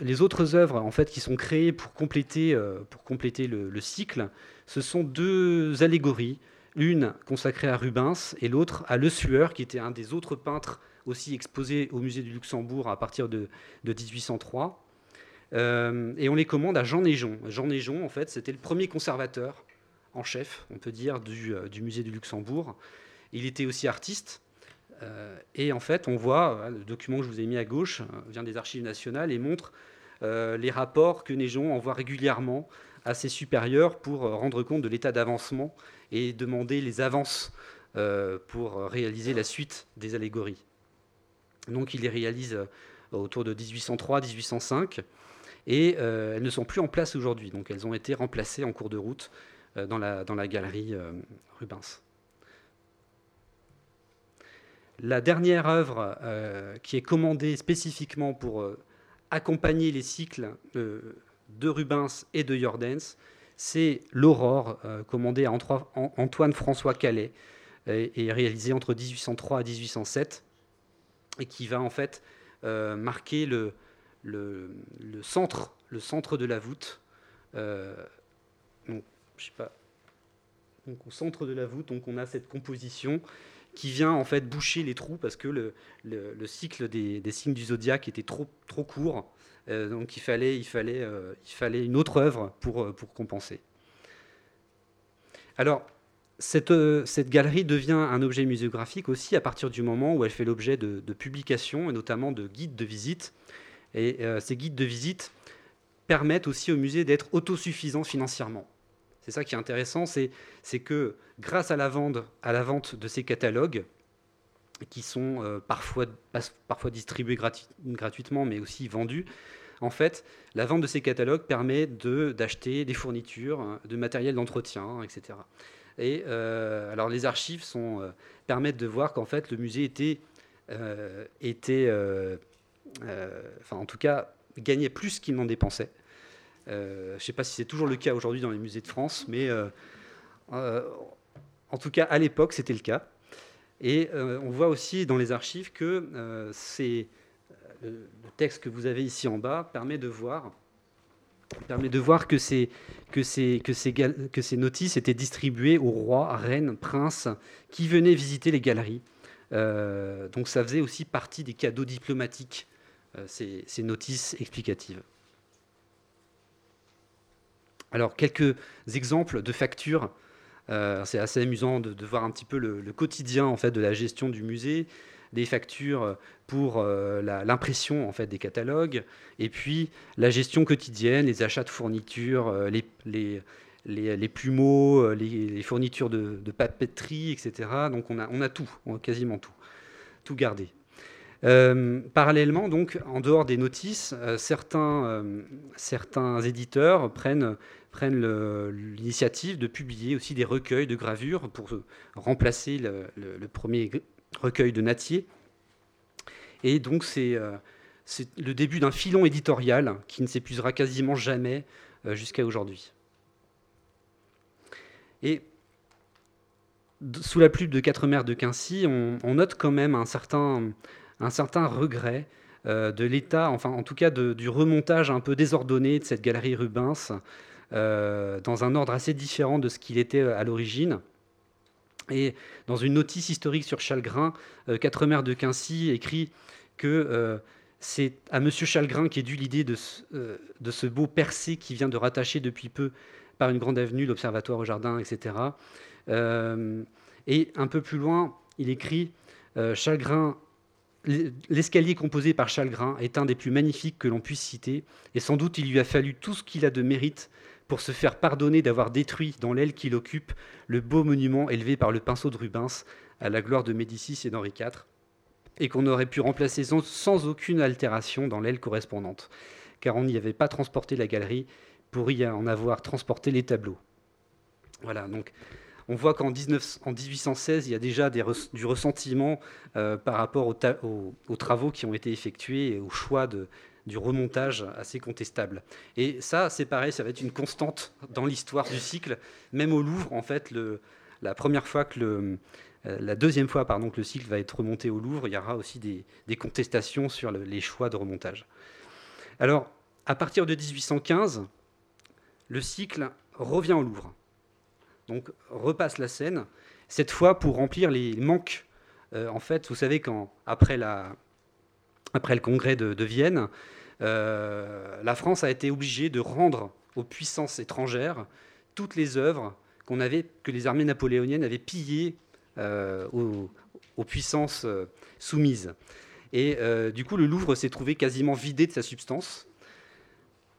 Speaker 3: Les autres œuvres en fait, qui sont créées pour compléter, compléter le, le, cycle, ce sont deux allégories une consacrée à Rubens et l'autre à Le Sueur, qui était un des autres peintres aussi exposés au musée du Luxembourg à partir de, 1803. Euh, et on les commande à Jean Néjon. Jean Néjon, en fait, c'était le premier conservateur en chef, on peut dire, du, euh, musée du Luxembourg. Il était aussi artiste. Euh, et en fait, on voit, le document que je vous ai mis à gauche vient des archives nationales et montre les rapports que Néjon envoie régulièrement à ses supérieurs pour rendre compte de l'état d'avancement et demander les avances euh, pour réaliser la suite des allégories. Donc il les réalise euh, autour de 1803-1805 et euh, elles ne sont plus en place aujourd'hui. Donc elles ont été remplacées en cours de route dans, la, dans la galerie Rubens. La dernière œuvre qui est commandée spécifiquement pour accompagner les cycles de Rubens et de Jordens, c'est l'Aurore, euh, commandée à Antoine François Calais et, réalisée entre 1803 et 1807, et qui va en fait euh, marquer le, centre, de la voûte. Euh, donc, au centre de la voûte, on a cette composition qui vient en fait boucher les trous parce que le, cycle des, signes du zodiaque était trop, trop court euh, donc il fallait, il, fallait, euh, il fallait une autre œuvre pour, euh, pour compenser. Alors, cette, cette, galerie devient un objet muséographique aussi à partir du moment où elle fait l'objet de, publications et notamment de guides de visite. Et ces guides de visite permettent aussi au musée d'être autosuffisant financièrement. C'est ça qui est intéressant, c'est que grâce à la, vente, de ces catalogues, qui sont parfois, parfois distribués gratuitement, mais aussi vendus, en fait, la vente de ces catalogues permet d'acheter des fournitures, hein, de matériel d'entretien, etc. Et euh, les archives euh, permettent de voir qu'en fait le musée euh, était enfin en tout cas, gagnait plus qu'il n'en dépensait. Je ne sais pas si c'est toujours le cas aujourd'hui dans les musées de France, mais en tout cas à l'époque c'était le cas. Et on voit aussi dans les archives que le, texte que vous avez ici en bas permet de voir, que, ces, notices étaient distribuées aux rois, reines, princes qui venaient visiter les galeries. Euh, donc ça faisait aussi partie des cadeaux diplomatiques, euh, ces, notices explicatives. Alors quelques exemples de factures. Euh, c'est assez amusant de, voir un petit peu le, quotidien en fait de la gestion du musée des factures pour euh, l'impression en fait des catalogues, et puis la gestion quotidienne, les achats de fournitures, euh, les, les, plumeaux, les, fournitures de, papeterie, etc. Donc on a, on a tout, quasiment tout, tout gardé. Parallèlement, donc, en dehors des notices, certains, certains éditeurs prennent l'initiative de publier aussi des recueils de gravures pour remplacer le, premier recueil de Natier. Et donc euh, c'est le début d'un filon éditorial qui ne s'épuisera quasiment jamais euh, jusqu'à aujourd'hui. Et sous la plume de Quatre Mères de Quincy, on, note quand même un certain, un certain regret euh, de l'état, enfin en tout cas du remontage un peu désordonné de cette galerie Rubens, euh, dans un ordre assez différent de ce qu'il était euh, à l'origine. Et dans une notice historique sur Chalgrin, Quatre Mères de Quincy écrit que c'est à M. Chalgrin qui est dû l'idée de, de, ce beau percé qui vient de rattacher depuis peu par une grande avenue l'observatoire au jardin, etc. et un peu plus loin, il écrit Chalgrin L'escalier composé par Chalgrin est un des plus magnifiques que l'on puisse citer, et sans doute il lui a fallu tout ce qu'il a de mérite pour se faire pardonner d'avoir détruit dans l'aile qu'il occupe le beau monument élevé par le pinceau de Rubens à la gloire de Médicis et d'Henri IV, et qu'on aurait pu remplacer sans, aucune altération dans l'aile correspondante, car on n'y avait pas transporté la galerie pour y en avoir transporté les tableaux. Voilà, donc on voit qu'en 1816, il y a déjà du ressentiment euh, par rapport aux, travaux qui ont été effectués et au choix du remontage assez contestable. Et ça, c'est pareil, ça va être une constante dans l'histoire du cycle. Même au Louvre, en fait, la première fois que euh, la deuxième fois pardon, que le cycle va être remonté au Louvre, il y aura aussi des, contestations sur les choix de remontage. Alors, à partir de 1815, le cycle revient au Louvre. Donc, repasse la scène, cette fois pour remplir les manques. Euh, en fait, vous savez, quand, le congrès de Vienne, euh, la France a été obligée de rendre aux puissances étrangères toutes les œuvres que les armées napoléoniennes avaient pillées euh, aux, puissances soumises. Et du coup, le Louvre s'est trouvé quasiment vidé de sa substance.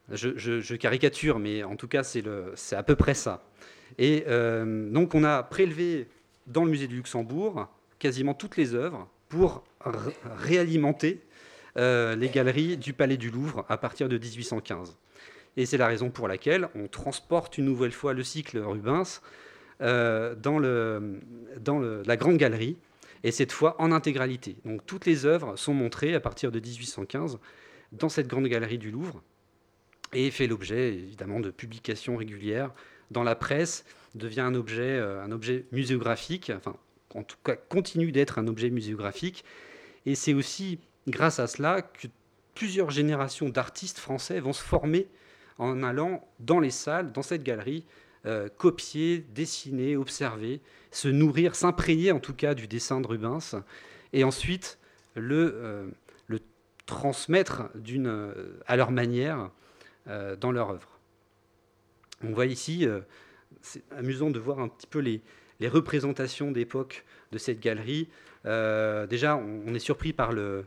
Speaker 3: Je, caricature, mais en tout cas, c'est à peu près ça. Et donc, on a prélevé dans le musée du Luxembourg quasiment toutes les œuvres pour réalimenter euh, les galeries du Palais du Louvre à partir de 1815. Et c'est la raison pour laquelle on transporte une nouvelle fois le cycle Rubens euh, dans, la Grande Galerie, et cette fois en intégralité. Donc toutes les œuvres sont montrées à partir de 1815 dans cette Grande Galerie du Louvre, et fait l'objet évidemment de publications régulières dans la presse, devient un objet, euh, un objet muséographique, enfin en tout cas continue d'être un objet muséographique, et c'est aussi grâce à cela que plusieurs générations d'artistes français vont se former en allant dans les salles, dans cette galerie, euh, copier, dessiner, observer, se nourrir, s'imprégner en tout cas du dessin de Rubens, et ensuite le, euh, transmettre à leur manière dans leur œuvre. On voit ici, c'est amusant de voir un petit peu les, représentations d'époque de cette galerie. déjà, on est surpris par le,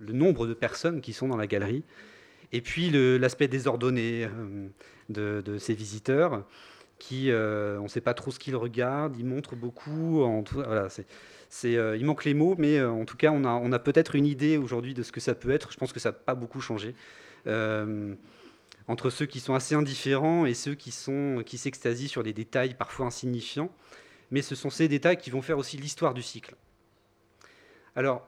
Speaker 3: nombre de personnes qui sont dans la galerie, et puis l'aspect désordonné euh, de, ces visiteurs, qui, euh, on ne sait pas trop ce qu'ils regardent, ils montrent beaucoup. En euh, il manque les mots, mais en tout cas, on a peut-être une idée aujourd'hui de ce que ça peut être. Je pense que ça n'a pas beaucoup changé. Entre ceux qui sont assez indifférents et ceux qui, sont, qui s'extasient sur des détails parfois insignifiants. Mais ce sont ces détails qui vont faire aussi l'histoire du cycle. Alors,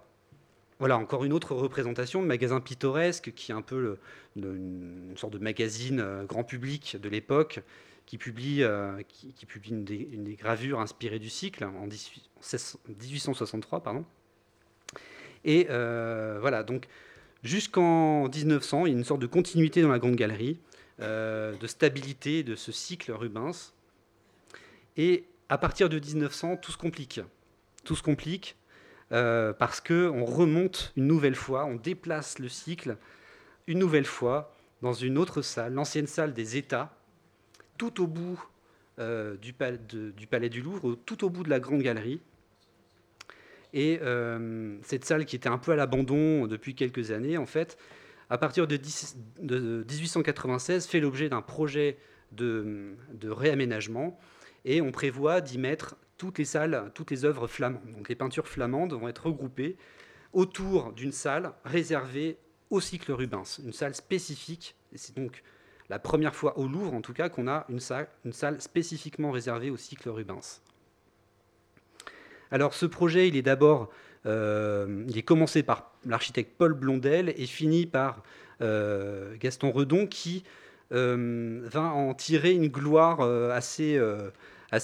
Speaker 3: voilà, encore une autre représentation de magasin pittoresque, qui est un peu une sorte de magazine euh, grand public de l'époque, qui publie, euh, qui, publie une, des, gravures inspirées du cycle en 1863. Pardon. Et euh, voilà, donc jusqu'en 1900, il y a une sorte de continuité dans la Grande Galerie, de stabilité de ce cycle Rubens. Et à partir de 1900, tout se complique. Tout se complique. Euh, parce qu'on remonte une nouvelle fois, on déplace le cycle une nouvelle fois dans une autre salle, l'ancienne salle des États, tout au bout euh, du, palais du Louvre, tout au bout de la Grande Galerie. Et euh, cette salle qui était un peu à l'abandon depuis quelques années, en fait, à partir de, 1896, fait l'objet d'un projet de, réaménagement et on prévoit d'y mettre toutes les salles, toutes les œuvres flamandes. Donc les peintures flamandes vont être regroupées autour d'une salle réservée au cycle Rubens, une salle spécifique. C'est donc la première fois au Louvre, en tout cas, qu'on a une salle, une salle spécifiquement réservée au cycle Rubens. Alors ce projet, il est d'abord, euh, il est commencé par l'architecte Paul Blondel et fini par euh, Gaston Redon qui euh, va en tirer une gloire assez,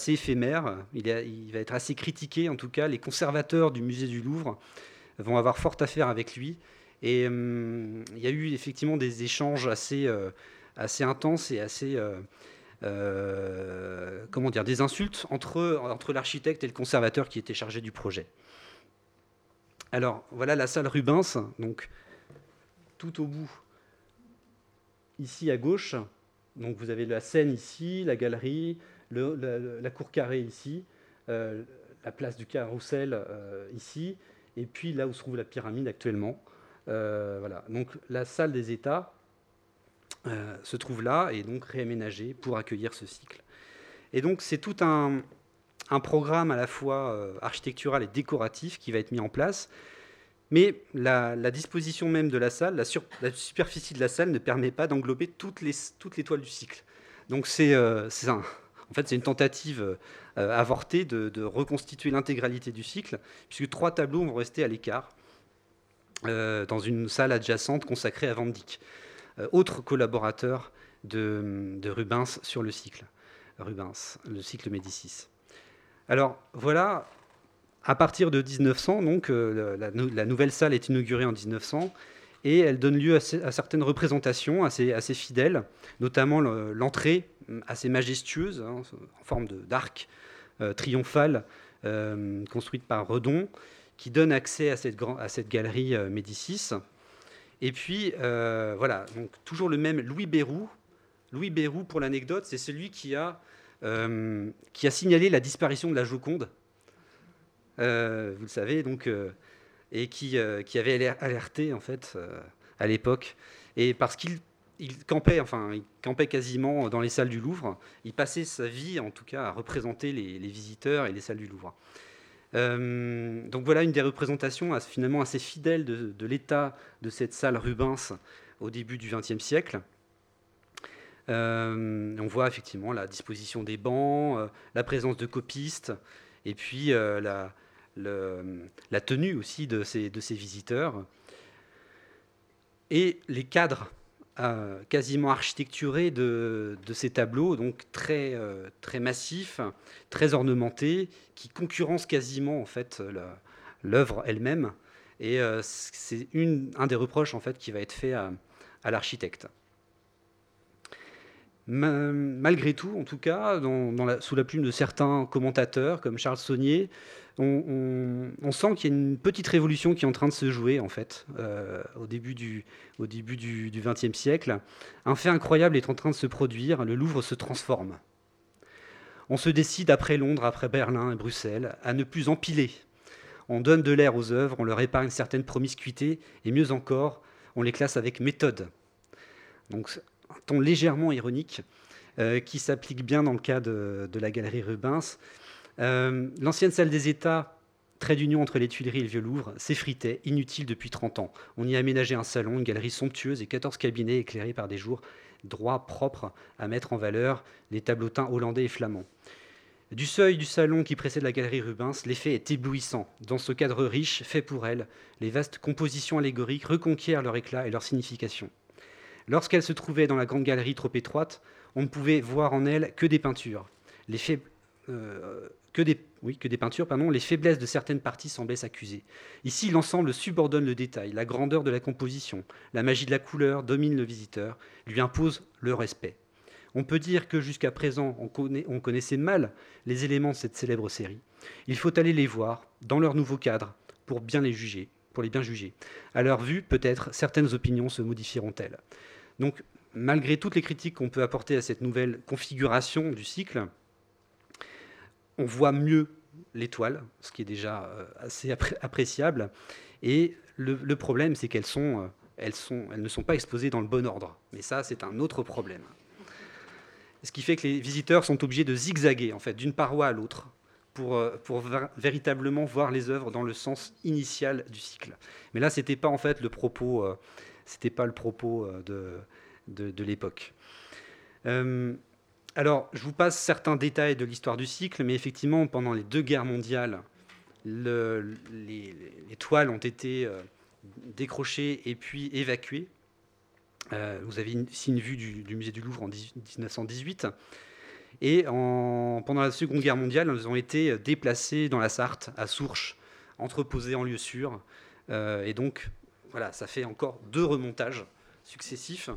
Speaker 3: éphémère. Il, il, va être assez critiqué, en tout cas, les conservateurs du musée du Louvre vont avoir fort à faire avec lui. Et il y a eu effectivement des échanges assez, assez intenses et assez euh, comment dire, des insultes entre, entre l'architecte et le conservateur qui était chargé du projet. Alors voilà la salle Rubens, donc tout au bout, ici à gauche. Donc vous avez la scène ici, la galerie, la, cour carrée ici, euh, la place du carrousel euh, ici, et puis là où se trouve la pyramide actuellement. voilà. Donc la salle des États, euh, se trouve là et donc réaménagé pour accueillir ce cycle. Et donc c'est tout un, programme à la fois euh, architectural et décoratif qui va être mis en place. Mais la, disposition même de la salle, la, superficie de la salle ne permet pas d'englober toutes les, toutes les toiles du cycle. Donc c'est euh, en fait, c'est une tentative avortée de, de reconstituer l'intégralité du cycle, puisque trois tableaux vont rester à l'écart dans une salle adjacente consacrée à Van Dyck. Euh, autre collaborateur de, Rubens sur le cycle. Rubens, le cycle Médicis. Alors voilà, à partir de 1900, donc, euh, la, nouvelle salle est inaugurée en 1900 et elle donne lieu à, certaines représentations assez, fidèles, notamment l'entrée assez majestueuse, hein, en forme d'arc euh, triomphal, construite par Redon, qui donne accès à cette galerie Médicis. Et puis, euh, voilà, donc toujours le même Louis Bérou. Louis Bérou, pour l'anecdote, c'est celui qui a, euh, qui a signalé la disparition de la Joconde, euh, vous le savez, donc, et qui, qui, avait alerté, en fait, à l'époque. Et parce qu'il il campait, enfin, il campait quasiment dans les salles du Louvre, il passait sa vie, en tout cas, à représenter les, les visiteurs et les salles du Louvre. Euh, donc voilà une des représentations finalement assez fidèles de, l'état de cette salle Rubens au début du XXe siècle. Euh, on voit effectivement la disposition des bancs, euh, la présence de copistes, et puis la, tenue aussi ces, de ces visiteurs. Et les cadres quasiment architecturé de, ces tableaux, donc très, euh, très massifs, très ornementés, qui concurrencent quasiment en fait l'œuvre elle-même. Et euh, c'est un des reproches en fait qui va être fait à, l'architecte. Malgré tout, en tout cas, sous la plume de certains commentateurs comme Charles Saunier, on, sent qu'il y a une petite révolution qui est en train de se jouer en fait euh, au début du XXe siècle. Un fait incroyable est en train de se produire. Le Louvre se transforme. On se décide après Londres, après Berlin et Bruxelles, à ne plus empiler. On donne de l'air aux œuvres, on leur épargne certaines promiscuités et mieux encore, on les classe avec méthode. Donc un ton légèrement ironique euh, qui s'applique bien dans le cas de la galerie Rubens euh, l'ancienne salle des États, trait d'union entre les Tuileries et le Vieux-Louvre, s'effritait, inutile depuis 30 ans. On y aménageait un salon, une galerie somptueuse et 14 cabinets éclairés par des jours droits propres à mettre en valeur les tableaux hollandais et flamands. Du seuil du salon qui précède la galerie Rubens, l'effet est éblouissant. Dans ce cadre riche, fait pour elle, les vastes compositions allégoriques reconquièrent leur éclat et leur signification. Lorsqu'elle se trouvait dans la grande galerie trop étroite, on ne pouvait voir en elle que des peintures. L'effet euh, que des, oui, que des peintures, pardon, les faiblesses de certaines parties semblaient s'accuser. Ici, l'ensemble subordonne le détail, la grandeur de la composition, la magie de la couleur domine le visiteur, lui impose le respect. On peut dire que jusqu'à présent, on, on connaissait mal les éléments de cette célèbre série. Il faut aller les voir dans leur nouveau cadre pour bien les juger, pour les bien juger. À leur vue, peut-être certaines opinions se modifieront-elles. Donc, malgré toutes les critiques qu'on peut apporter à cette nouvelle configuration du cycle, on voit mieux l'étoile, ce qui est déjà euh, assez appréciable. Et le, problème, c'est qu'elles euh, ne sont pas exposées dans le bon ordre. Mais ça, c'est un autre problème. ce qui fait que les visiteurs sont obligés de zigzaguer en fait d'une paroi à l'autre pour, euh, véritablement voir les œuvres dans le sens initial du cycle. Mais là, c'était pas en fait le propos, c'était pas le propos de, l'époque. Alors, je vous passe certains détails de l'histoire du cycle, mais effectivement, pendant les deux guerres mondiales, le, les, les, toiles ont été décrochées et puis évacuées. vous avez ici une vue du, musée du Louvre en 1918. Et pendant la Seconde Guerre mondiale, elles ont été déplacées dans la Sarthe, à Sourches, entreposées en lieu sûr. Euh, et donc, voilà, ça fait encore deux remontages successifs.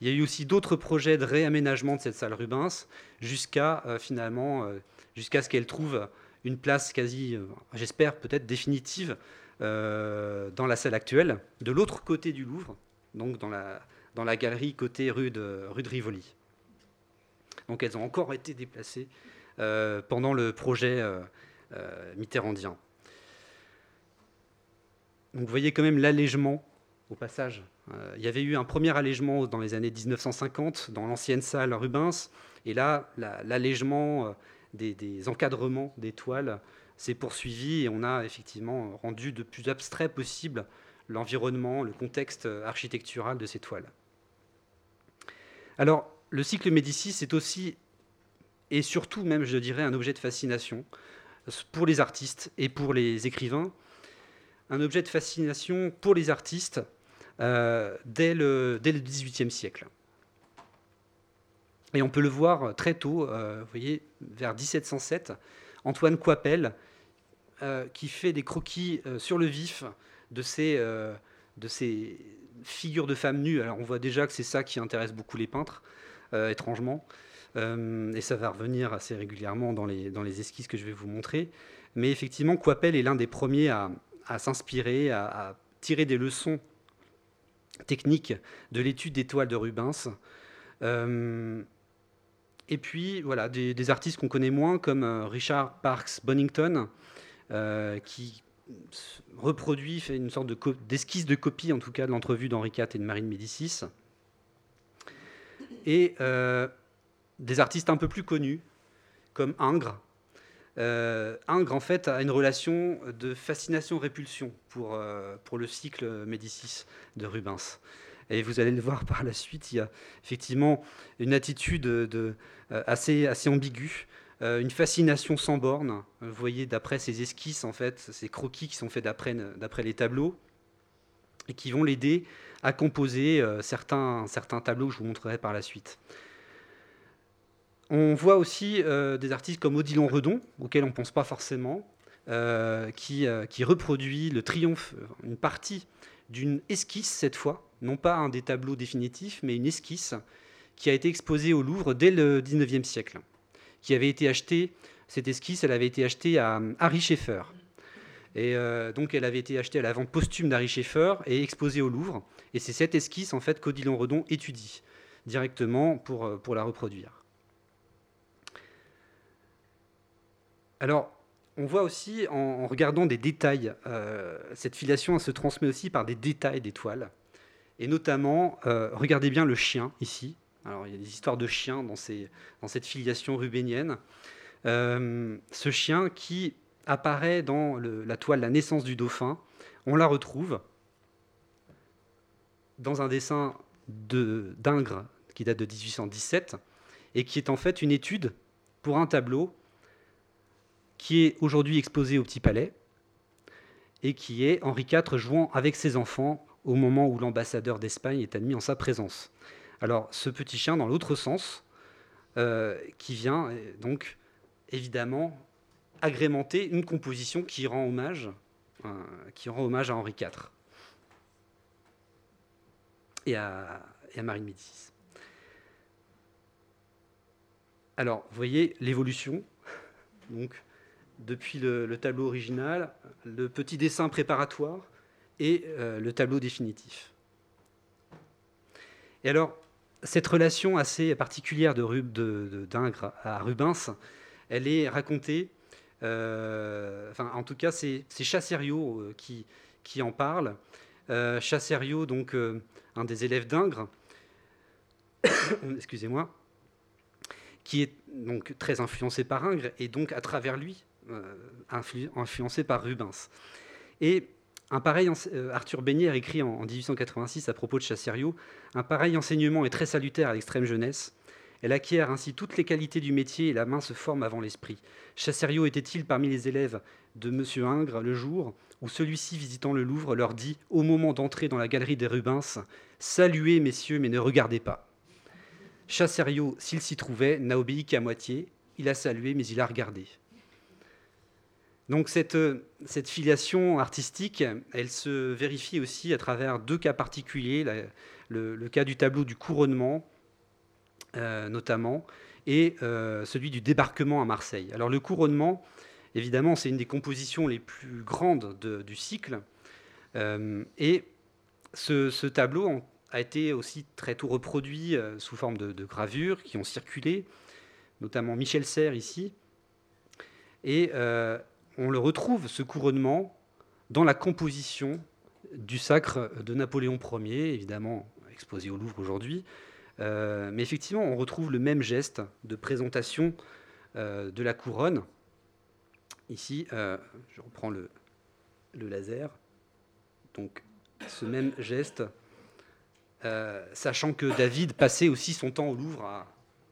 Speaker 3: Il y a eu aussi d'autres projets de réaménagement de cette salle Rubens, jusqu'à euh, finalement, euh, jusqu'à ce qu'elle trouve une place quasi, j'espère peut-être définitive, dans la salle actuelle, de l'autre côté du Louvre, donc dans la, galerie côté rue de, rue de Rivoli. Donc elles ont encore été déplacées euh, pendant le projet euh, euh, mitterrandien. Donc vous voyez quand même l'allègement au passage. Il y avait eu un premier allègement dans les années 1950 dans l'ancienne salle Rubens, et là l'allègement des, encadrements des toiles s'est poursuivi et on a effectivement rendu de plus abstrait possible l'environnement, le contexte architectural de ces toiles. Alors, le cycle Médicis est aussi et surtout même, je dirais, un objet de fascination pour les artistes et pour les écrivains. Un objet de fascination pour les artistes euh, dès, le, dès le XVIIIe siècle. Et on peut le voir très tôt, euh, vous voyez, vers 1707, Antoine Coipel, euh, qui fait des croquis sur le vif de ces, figures de femmes nues. Alors on voit déjà que c'est ça qui intéresse beaucoup les peintres. Étrangement. Et ça va revenir assez régulièrement dans les, dans les esquisses que je vais vous montrer. Mais effectivement, Coipel est l'un des premiers à, s'inspirer, à, tirer des leçons techniques de l'étude des toiles de Rubens. Euh, et puis, voilà, des, artistes qu'on connaît moins, comme Richard Parks Bonington, qui reproduit, fait une sorte d'esquisse de, copie, en tout cas, de l'entrevue d'Henri IV et de Marine Médicis et euh, des artistes un peu plus connus, comme Ingres. Euh, Ingres, fait, a une relation de fascination-répulsion pour, euh, pour le cycle Médicis de Rubens. Et vous allez le voir par la suite, il y a effectivement une attitude de, assez, assez ambiguë, une fascination sans borne. Vous voyez, d'après ces esquisses, en fait, ces croquis qui sont faits d'après les tableaux, et qui vont l'aider à composer euh, certains, certains tableaux que je vous montrerai par la suite. On voit aussi euh, des artistes comme Odilon Redon, auxquels on ne pense pas forcément, euh, qui, qui, reproduit le triomphe, une partie d'une esquisse cette fois, non pas un des tableaux définitifs, mais une esquisse qui a été exposée au Louvre dès le 19e siècle, qui avait été achetée, cette esquisse, avait été achetée à Harry Schaeffer, et euh, donc, elle avait été achetée à la vente posthume d'Harry Schaeffer et exposée au Louvre. Et c'est cette esquisse, en fait, qu'Odilon Redon étudie directement euh, pour la reproduire. Alors, on voit aussi, en, regardant des détails, euh, cette filiation se transmet aussi par des détails d'étoiles. Et notamment, regardez bien le chien ici. Alors, il y a des histoires de chiens dans, cette filiation rubénienne. ce chien qui apparaît dans la toile La naissance du dauphin. On la retrouve dans un dessin d'Ingres qui date de 1817 et qui est en fait une étude pour un tableau qui est aujourd'hui exposé au Petit Palais et qui est Henri IV jouant avec ses enfants au moment où l'ambassadeur d'Espagne est admis en sa présence. Alors ce petit chien dans l'autre sens, euh, qui vient donc évidemment agrémenter une composition qui rend hommage, euh, qui rend hommage à Henri IV et à, Marie Médicis. Alors, vous voyez l'évolution. Donc, depuis le, tableau original, le petit dessin préparatoire et euh, le tableau définitif. Et alors, cette relation assez particulière de, de, d'Ingres à Rubens, elle est racontée euh, enfin, en tout cas, c'est Chasserio euh, qui, en parle. Euh, Chasserio, donc un des élèves d'Ingres, excusez-moi, qui est donc très influencé par Ingres et donc à travers lui influencé par Rubens. Et un pareil, Arthur Bénière écrit en, 1886 à propos de Chasserio, un pareil enseignement est très salutaire à l'extrême jeunesse. Elle acquiert ainsi toutes les qualités du métier et la main se forme avant l'esprit. Chasserio était-il parmi les élèves de M. Ingres le jour où celui-ci, visitant le Louvre, leur dit, au moment d'entrer dans la galerie des Rubens, Saluez, messieurs, mais ne regardez pas. Chasserio, s'il s'y trouvait, n'a obéi qu'à moitié. Il a salué, mais il a regardé. Donc cette, cette, filiation artistique, elle se vérifie aussi à travers deux cas particuliers, le, cas du tableau du couronnement euh, notamment, et euh, celui du débarquement à Marseille. Alors le couronnement, évidemment, c'est une des compositions les plus grandes du cycle, euh, et ce, tableau a été aussi très tôt reproduit sous forme de, gravures qui ont circulé, notamment Michel Serres ici, et on le retrouve, ce couronnement, dans la composition du sacre de Napoléon Ier, évidemment exposé au Louvre aujourd'hui. Euh, mais effectivement, on retrouve le même geste de présentation euh, de la couronne. Ici, euh, je reprends le, laser. Donc, ce même geste, sachant que David passait aussi son temps au Louvre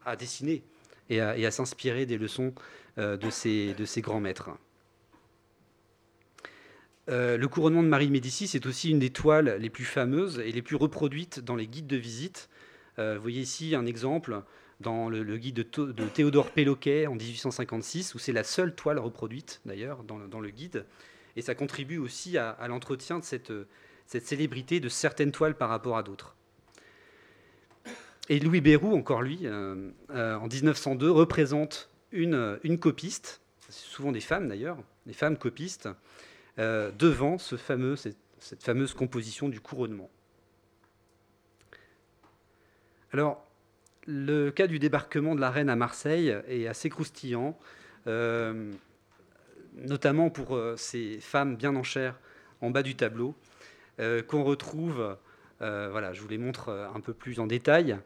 Speaker 3: à, dessiner et à, s'inspirer des leçons de ses grands maîtres. Euh, le couronnement de Marie Médicis est aussi une des toiles les plus fameuses et les plus reproduites dans les guides de visite. Euh, vous voyez ici un exemple dans le, guide de, Théodore Péloquet en 1856, où c'est la seule toile reproduite d'ailleurs dans, le guide. Et ça contribue aussi à, l'entretien de cette, célébrité de certaines toiles par rapport à d'autres. Et Louis Bérou, encore lui, euh, en 1902, représente une, une copiste, souvent des femmes d'ailleurs, des femmes copistes, euh, devant cette, fameuse composition du couronnement. Alors, le cas du débarquement de la reine à Marseille est assez croustillant, euh, notamment pour euh, ces femmes bien en chair en bas du tableau, qu'on retrouve, voilà, je vous les montre un peu plus en détail,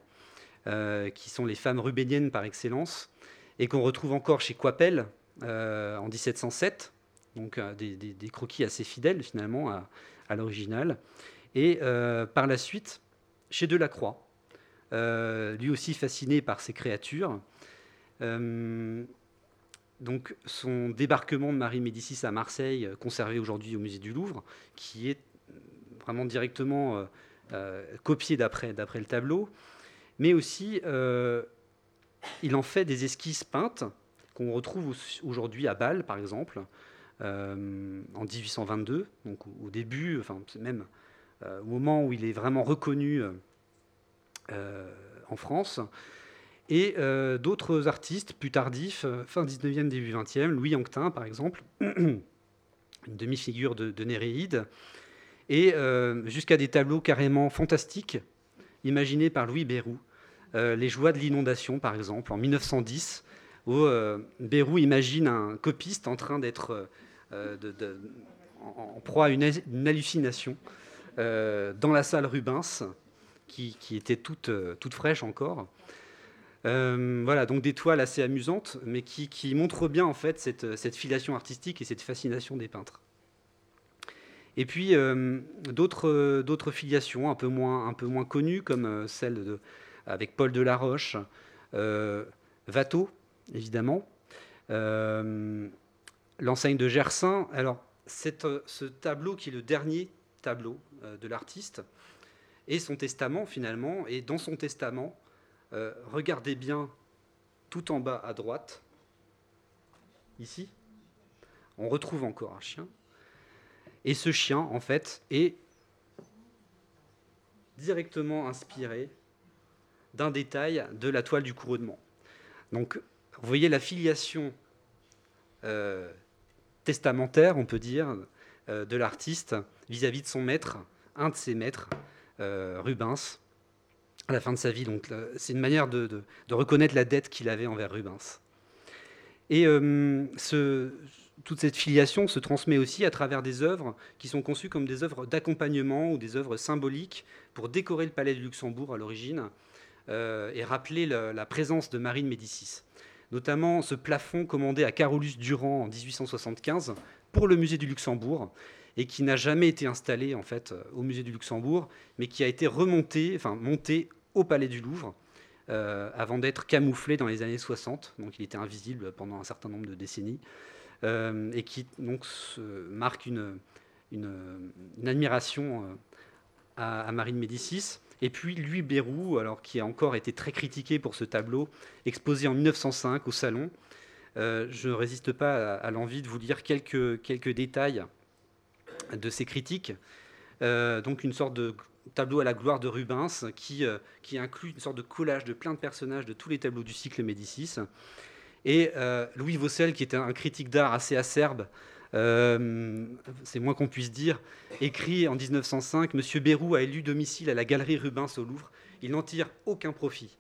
Speaker 3: qui sont les femmes rubéniennes par excellence, et qu'on retrouve encore chez Coipel en 1707, donc euh, des, croquis assez fidèles finalement à, l'original. Et euh, par la suite, chez Delacroix, euh, lui aussi fasciné par ces créatures. donc son débarquement de Marie Médicis à Marseille, conservé aujourd'hui au musée du Louvre, qui est vraiment directement copié d'après le tableau, mais aussi il en fait des esquisses peintes qu'on retrouve aujourd'hui à Bâle, par exemple, euh, en 1822, donc au début, enfin même euh, au moment où il est vraiment reconnu euh, en France. Et d'autres artistes plus tardifs, fin 19e, début 20e, Louis Anquetin par exemple, une demi-figure de, de, Néréide, et jusqu'à des tableaux carrément fantastiques, imaginés par Louis Bérou. les joies de l'inondation, par exemple, en 1910, où Bérou imagine un copiste en train d'être euh, en, proie à une, hallucination euh, dans la salle Rubens, qui, était toute, euh, toute fraîche encore. voilà, donc des toiles assez amusantes, mais qui, qui montrent bien en fait cette, cette, filiation artistique et cette fascination des peintres. Et puis d'autres, d'autres filiations un peu moins, un peu moins connues, comme celle de, avec Paul Delaroche, euh, Watteau, évidemment, l'enseigne de Gersin. Alors, euh, ce tableau qui est le dernier tableau euh, de l'artiste et son testament finalement. Et dans son testament, euh, regardez bien tout en bas à droite, ici, on retrouve encore un chien. Et ce chien, en fait, est directement inspiré d'un détail de la toile du couronnement. Donc, vous voyez la filiation testamentaire, on peut dire, euh, de l'artiste vis-à-vis de son maître, un de ses maîtres, euh, Rubens, à la fin de sa vie. Donc, c'est une manière de, reconnaître la dette qu'il avait envers Rubens. Et euh, toute cette filiation se transmet aussi à travers des œuvres qui sont conçues comme des œuvres d'accompagnement ou des œuvres symboliques pour décorer le palais de Luxembourg à l'origine. et rappeler la, présence de Marine Médicis. Notamment ce plafond commandé à Carolus Durand en 1875 pour le musée du Luxembourg et qui n'a jamais été installé en fait au musée du Luxembourg, mais qui a été remonté, enfin monté au Palais du Louvre euh, avant d'être camouflé dans les années 60. Donc il était invisible pendant un certain nombre de décennies euh, et qui marque une, admiration euh, à, Marine Médicis. Et puis Louis Bérou, alors qui a encore été très critiqué pour ce tableau, exposé en 1905 au Salon. je ne résiste pas à, l'envie de vous lire quelques, quelques détails de ces critiques. donc une sorte de tableau à la gloire de Rubens, qui, euh, qui inclut une sorte de collage de plein de personnages de tous les tableaux du cycle Médicis. Et euh, Louis Vossel, qui était un critique d'art assez acerbe, euh, c'est moins qu'on puisse dire, écrit en 1905 Monsieur Bérou a élu domicile à la galerie Rubens au Louvre. Il n'en tire aucun profit.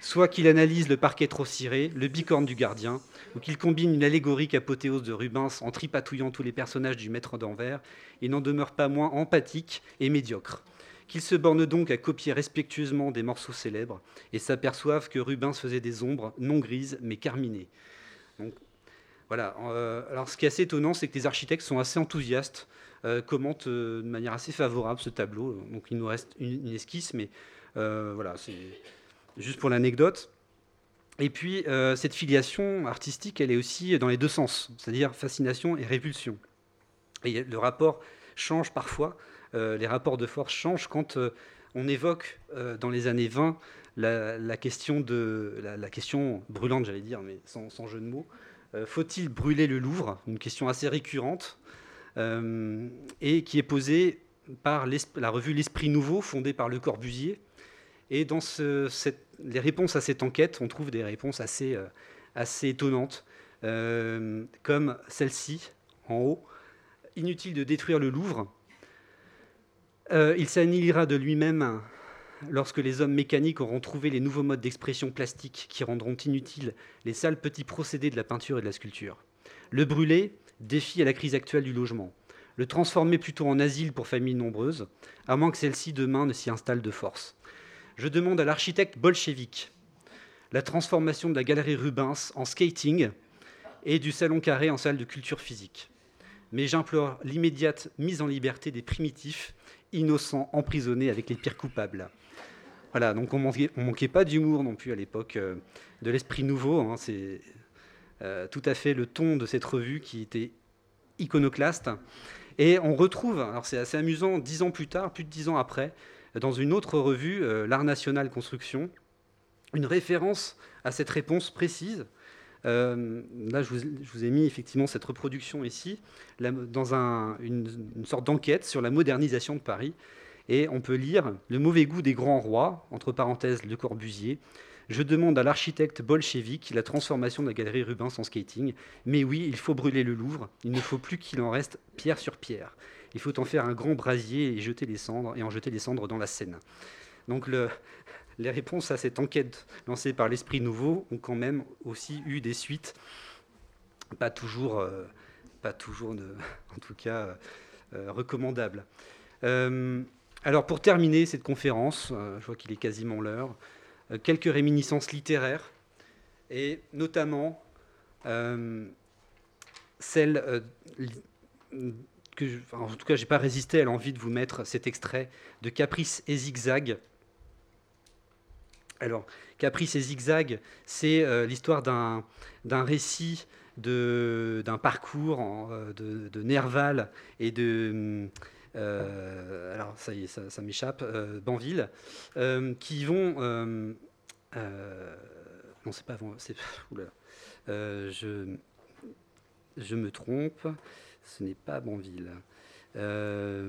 Speaker 3: Soit qu'il analyse le parquet trop ciré, le bicorne du gardien, ou qu'il combine une allégorique apothéose de Rubens en tripatouillant tous les personnages du maître d'Anvers, il n'en demeure pas moins empathique et médiocre qu'ils se bornent donc à copier respectueusement des morceaux célèbres et s'aperçoivent que Rubens faisait des ombres non grises mais carminées. Voilà. Euh, alors, ce qui est assez étonnant, c'est que les architectes sont assez enthousiastes, euh, commentent euh, de manière assez favorable ce tableau. Donc, il nous reste une, esquisse, mais voilà, c'est juste pour l'anecdote. Et puis, cette filiation artistique, elle est aussi dans les deux sens, c'est-à-dire fascination et répulsion. Et le rapport change parfois les rapports de force changent quand on évoque dans les années 20 la, question, de, la, question brûlante, j'allais dire, mais sans, jeu de mots. Faut-il brûler le Louvre? Une question assez récurrente et qui est posée par la revue L'Esprit Nouveau, fondée par Le Corbusier. Et dans les réponses à cette enquête, on trouve des réponses assez, assez étonnantes, comme celle-ci, en haut. Inutile de détruire le Louvre, euh, il s'annihilera de lui-même lorsque les hommes mécaniques auront trouvé les nouveaux modes d'expression plastique qui rendront inutiles les sales petits procédés de la peinture et de la sculpture. Le brûler défie à la crise actuelle du logement. Le transformer plutôt en asile pour familles nombreuses, à moins que celle-ci demain ne s'y installe de force. Je demande à l'architecte bolchevique la transformation de la galerie Rubens en skating et du salon carré en salle de culture physique. Mais j'implore l'immédiate mise en liberté des primitifs innocents emprisonnés avec les pires coupables. Voilà, donc on manquait, manquait pas d'humour non plus à l'époque euh, de l'esprit nouveau. Hein, c'est euh, tout à fait le ton de cette revue qui était iconoclaste. Et on retrouve, alors c'est assez amusant, dix ans plus tard, plus de dix ans après, dans une autre revue, euh, L'Art National Construction, une référence à cette réponse précise euh, là, je vous, ai mis effectivement cette reproduction ici, dans une, sorte d'enquête sur la modernisation de Paris. Et on peut lire Le mauvais goût des grands rois, entre parenthèses Le Corbusier. Je demande à l'architecte bolchevique la transformation de la galerie Rubens en skating. Mais oui, il faut brûler le Louvre. Il ne faut plus qu'il en reste pierre sur pierre. Il faut en faire un grand brasier et jeter les cendres et en jeter les cendres dans la Seine. Donc le, les réponses à cette enquête lancée par l'Esprit Nouveau ont quand même aussi eu des suites, pas toujours, euh, pas toujours en tout cas, euh, recommandables. Euh, alors pour terminer cette conférence, je vois qu'il est quasiment l'heure, quelques réminiscences littéraires, et notamment celle que, en tout cas, j'ai pas résisté à l'envie de vous mettre cet extrait de Caprice et Zigzag alors, Caprice et Zigzag, c'est euh, l'histoire d'un récit d'un parcours euh, de, Nerval et de. Euh, alors, ça y est, ça, m'échappe, Banville, qui vont. non, c'est pas. je, je me trompe, ce n'est pas Banville. ça va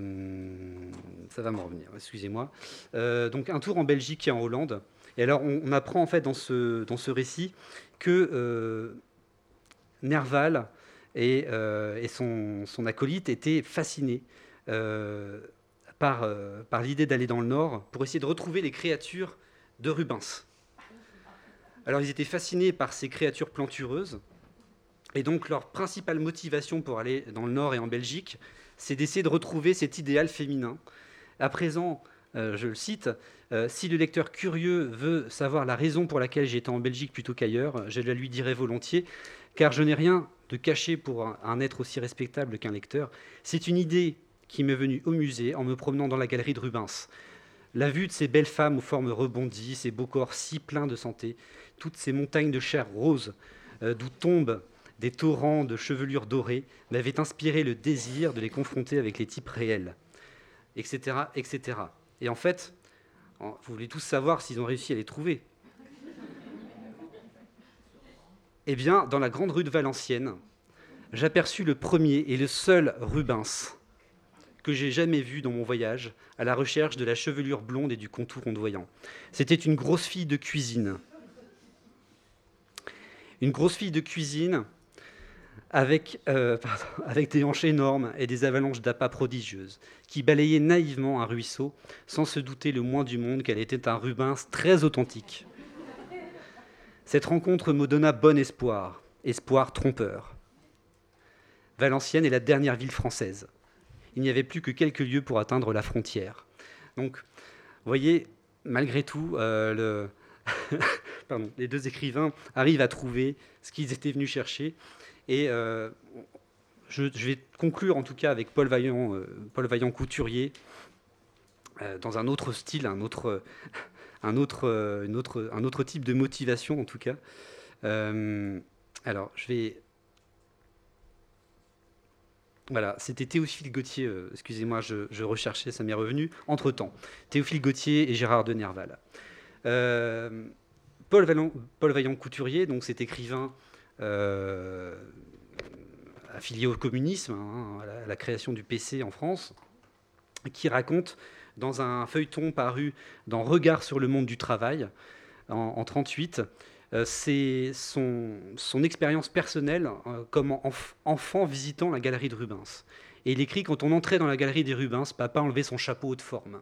Speaker 3: me revenir, excusez-moi. donc un tour en Belgique et en Hollande. Et alors, on, apprend en fait dans ce, dans ce récit que euh, Nerval et, euh, son, acolyte étaient fascinés euh, par, par l'idée d'aller dans le Nord pour essayer de retrouver les créatures de Rubens. Alors, ils étaient fascinés par ces créatures plantureuses. Et donc, leur principale motivation pour aller dans le Nord et en Belgique, c'est d'essayer de retrouver cet idéal féminin. À présent, je le cite, Si le lecteur curieux veut savoir la raison pour laquelle j'ai été en Belgique plutôt qu'ailleurs, je la lui dirai volontiers, car je n'ai rien de caché pour un, être aussi respectable qu'un lecteur. C'est une idée qui m'est venue au musée en me promenant dans la galerie de Rubens. La vue de ces belles femmes aux formes rebondies, ces beaux corps si pleins de santé, toutes ces montagnes de chair rose, d'où tombent des torrents de chevelure dorée, m'avait inspiré le désir de les confronter avec les types réels, etc., etc. Et en fait, vous voulez tous savoir s'ils ont réussi à les trouver. Eh bien, dans la grande rue de Valenciennes, j'aperçus le premier et le seul Rubens que j'ai jamais vu dans mon voyage à la recherche de la chevelure blonde et du contour ondoyant. C'était une grosse fille de cuisine. Une grosse fille de cuisine avec, euh, avec des hanches énormes et des avalanches d'appâts prodigieuses, qui balayait naïvement un ruisseau sans se douter le moins du monde qu'elle était un Rubens très authentique. Cette rencontre me donna bon espoir, espoir trompeur. Valenciennes est la dernière ville française. Il n'y avait plus que quelques lieues pour atteindre la frontière. Donc, vous voyez, malgré tout, euh, les deux écrivains arrivent à trouver ce qu'ils étaient venus chercher. Et euh, je, vais conclure en tout cas avec Paul Vaillant, euh, Vaillant couturier, dans un autre style, un autre, un autre, euh, une autre, un autre type de motivation en tout cas. Euh, alors, je vais. Voilà, c'était Théophile Gauthier, euh, excusez-moi, je, recherchais, ça m'est revenu, entre-temps. Théophile Gauthier et Gérard de Nerval. Paul, Paul Vaillant Couturier, donc cet écrivain affilié au communisme, hein, à, la, création du PC en France, qui raconte dans un feuilleton paru dans Regard sur le monde du travail en 1938. Euh, c'est son, expérience personnelle euh, comme enfant visitant la galerie de Rubens. Et il écrit Quand on entrait dans la galerie des Rubens, papa enlevait son chapeau de forme.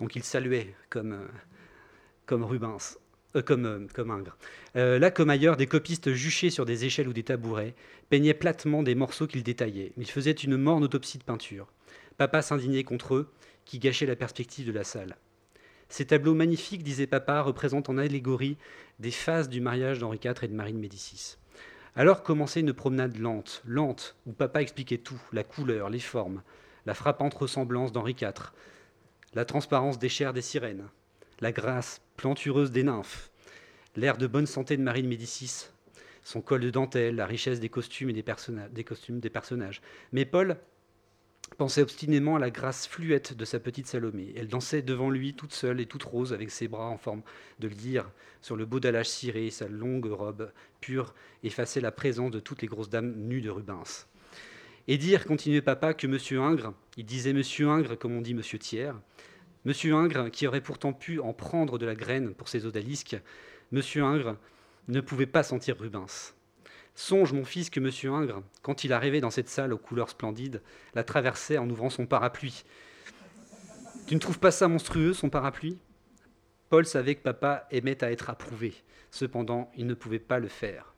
Speaker 3: Donc il saluait comme, euh, comme Rubens, comme, comme Ingres. là, comme ailleurs, des copistes juchés sur des échelles ou des tabourets peignaient platement des morceaux qu'ils détaillaient. Ils faisaient une morne autopsie de peinture. Papa s'indignait contre eux, qui gâchait la perspective de la salle. Ces tableaux magnifiques, disait papa, représentent en allégorie des phases du mariage d'Henri IV et de Marie de Médicis. Alors commençait une promenade lente, lente, où papa expliquait tout, la couleur, les formes, la frappante ressemblance d'Henri IV, la transparence des chairs des sirènes, la grâce plantureuse des nymphes, l'air de bonne santé de Marie de Médicis, son col de dentelle, la richesse des costumes et des, personnages. Mais Paul pensait obstinément à la grâce fluette de sa petite Salomé. Elle dansait devant lui toute seule et toute rose avec ses bras en forme de lyre sur le beau dallage ciré, sa longue robe pure effaçait la présence de toutes les grosses dames nues de Rubens. Et dire, continuait papa, que Monsieur Ingres, il disait Monsieur Ingres comme on dit Monsieur Thiers, Monsieur Ingres, qui aurait pourtant pu en prendre de la graine pour ses odalisques, Monsieur Ingres ne pouvait pas sentir Rubens. Songe, mon fils, que M. Ingres, quand il arrivait dans cette salle aux couleurs splendides, la traversait en ouvrant son parapluie. Tu ne trouves pas ça monstrueux, son parapluie? Paul savait que papa aimait à être approuvé. Cependant, il ne pouvait pas le faire.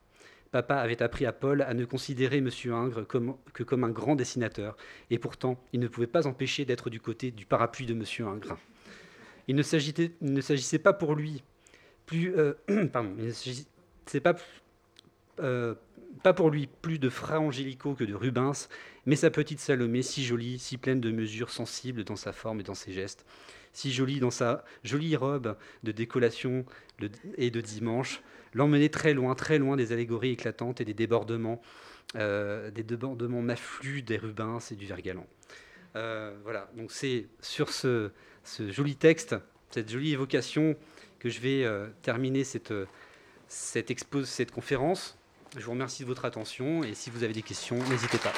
Speaker 3: Papa avait appris à Paul à ne considérer M. Ingres que comme un grand dessinateur, et pourtant, il ne pouvait pas empêcher d'être du côté du parapluie de M. Ingres. Il ne s'agissait pas pour lui plus. Euh, euh, pas pour lui plus de Fra Angelico que de Rubens, mais sa petite Salomé, si jolie, si pleine de mesures sensibles dans sa forme et dans ses gestes, si jolie dans sa jolie robe de décollation et de dimanche, l'emmenait très loin, très loin des allégories éclatantes et des débordements, euh, des débordements maflus des Rubens et du Vergalan. Euh, voilà, donc c'est sur ce, joli texte, cette jolie évocation, que je vais terminer cette, cette, cette conférence. Je vous remercie de votre attention et si vous avez des questions, n'hésitez pas.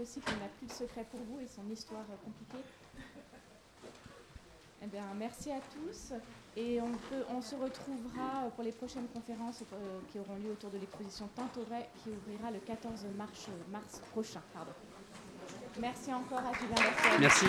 Speaker 2: Pas de questions, le cycle n'a plus de secret pour vous et son histoire compliquée. Eh bien, merci à tous. Et on, se retrouvera pour les prochaines conférences euh, qui auront lieu autour de l'exposition Tintoret qui ouvrira le 14 mars, mars prochain. Pardon. Merci encore à Julien
Speaker 3: Merci.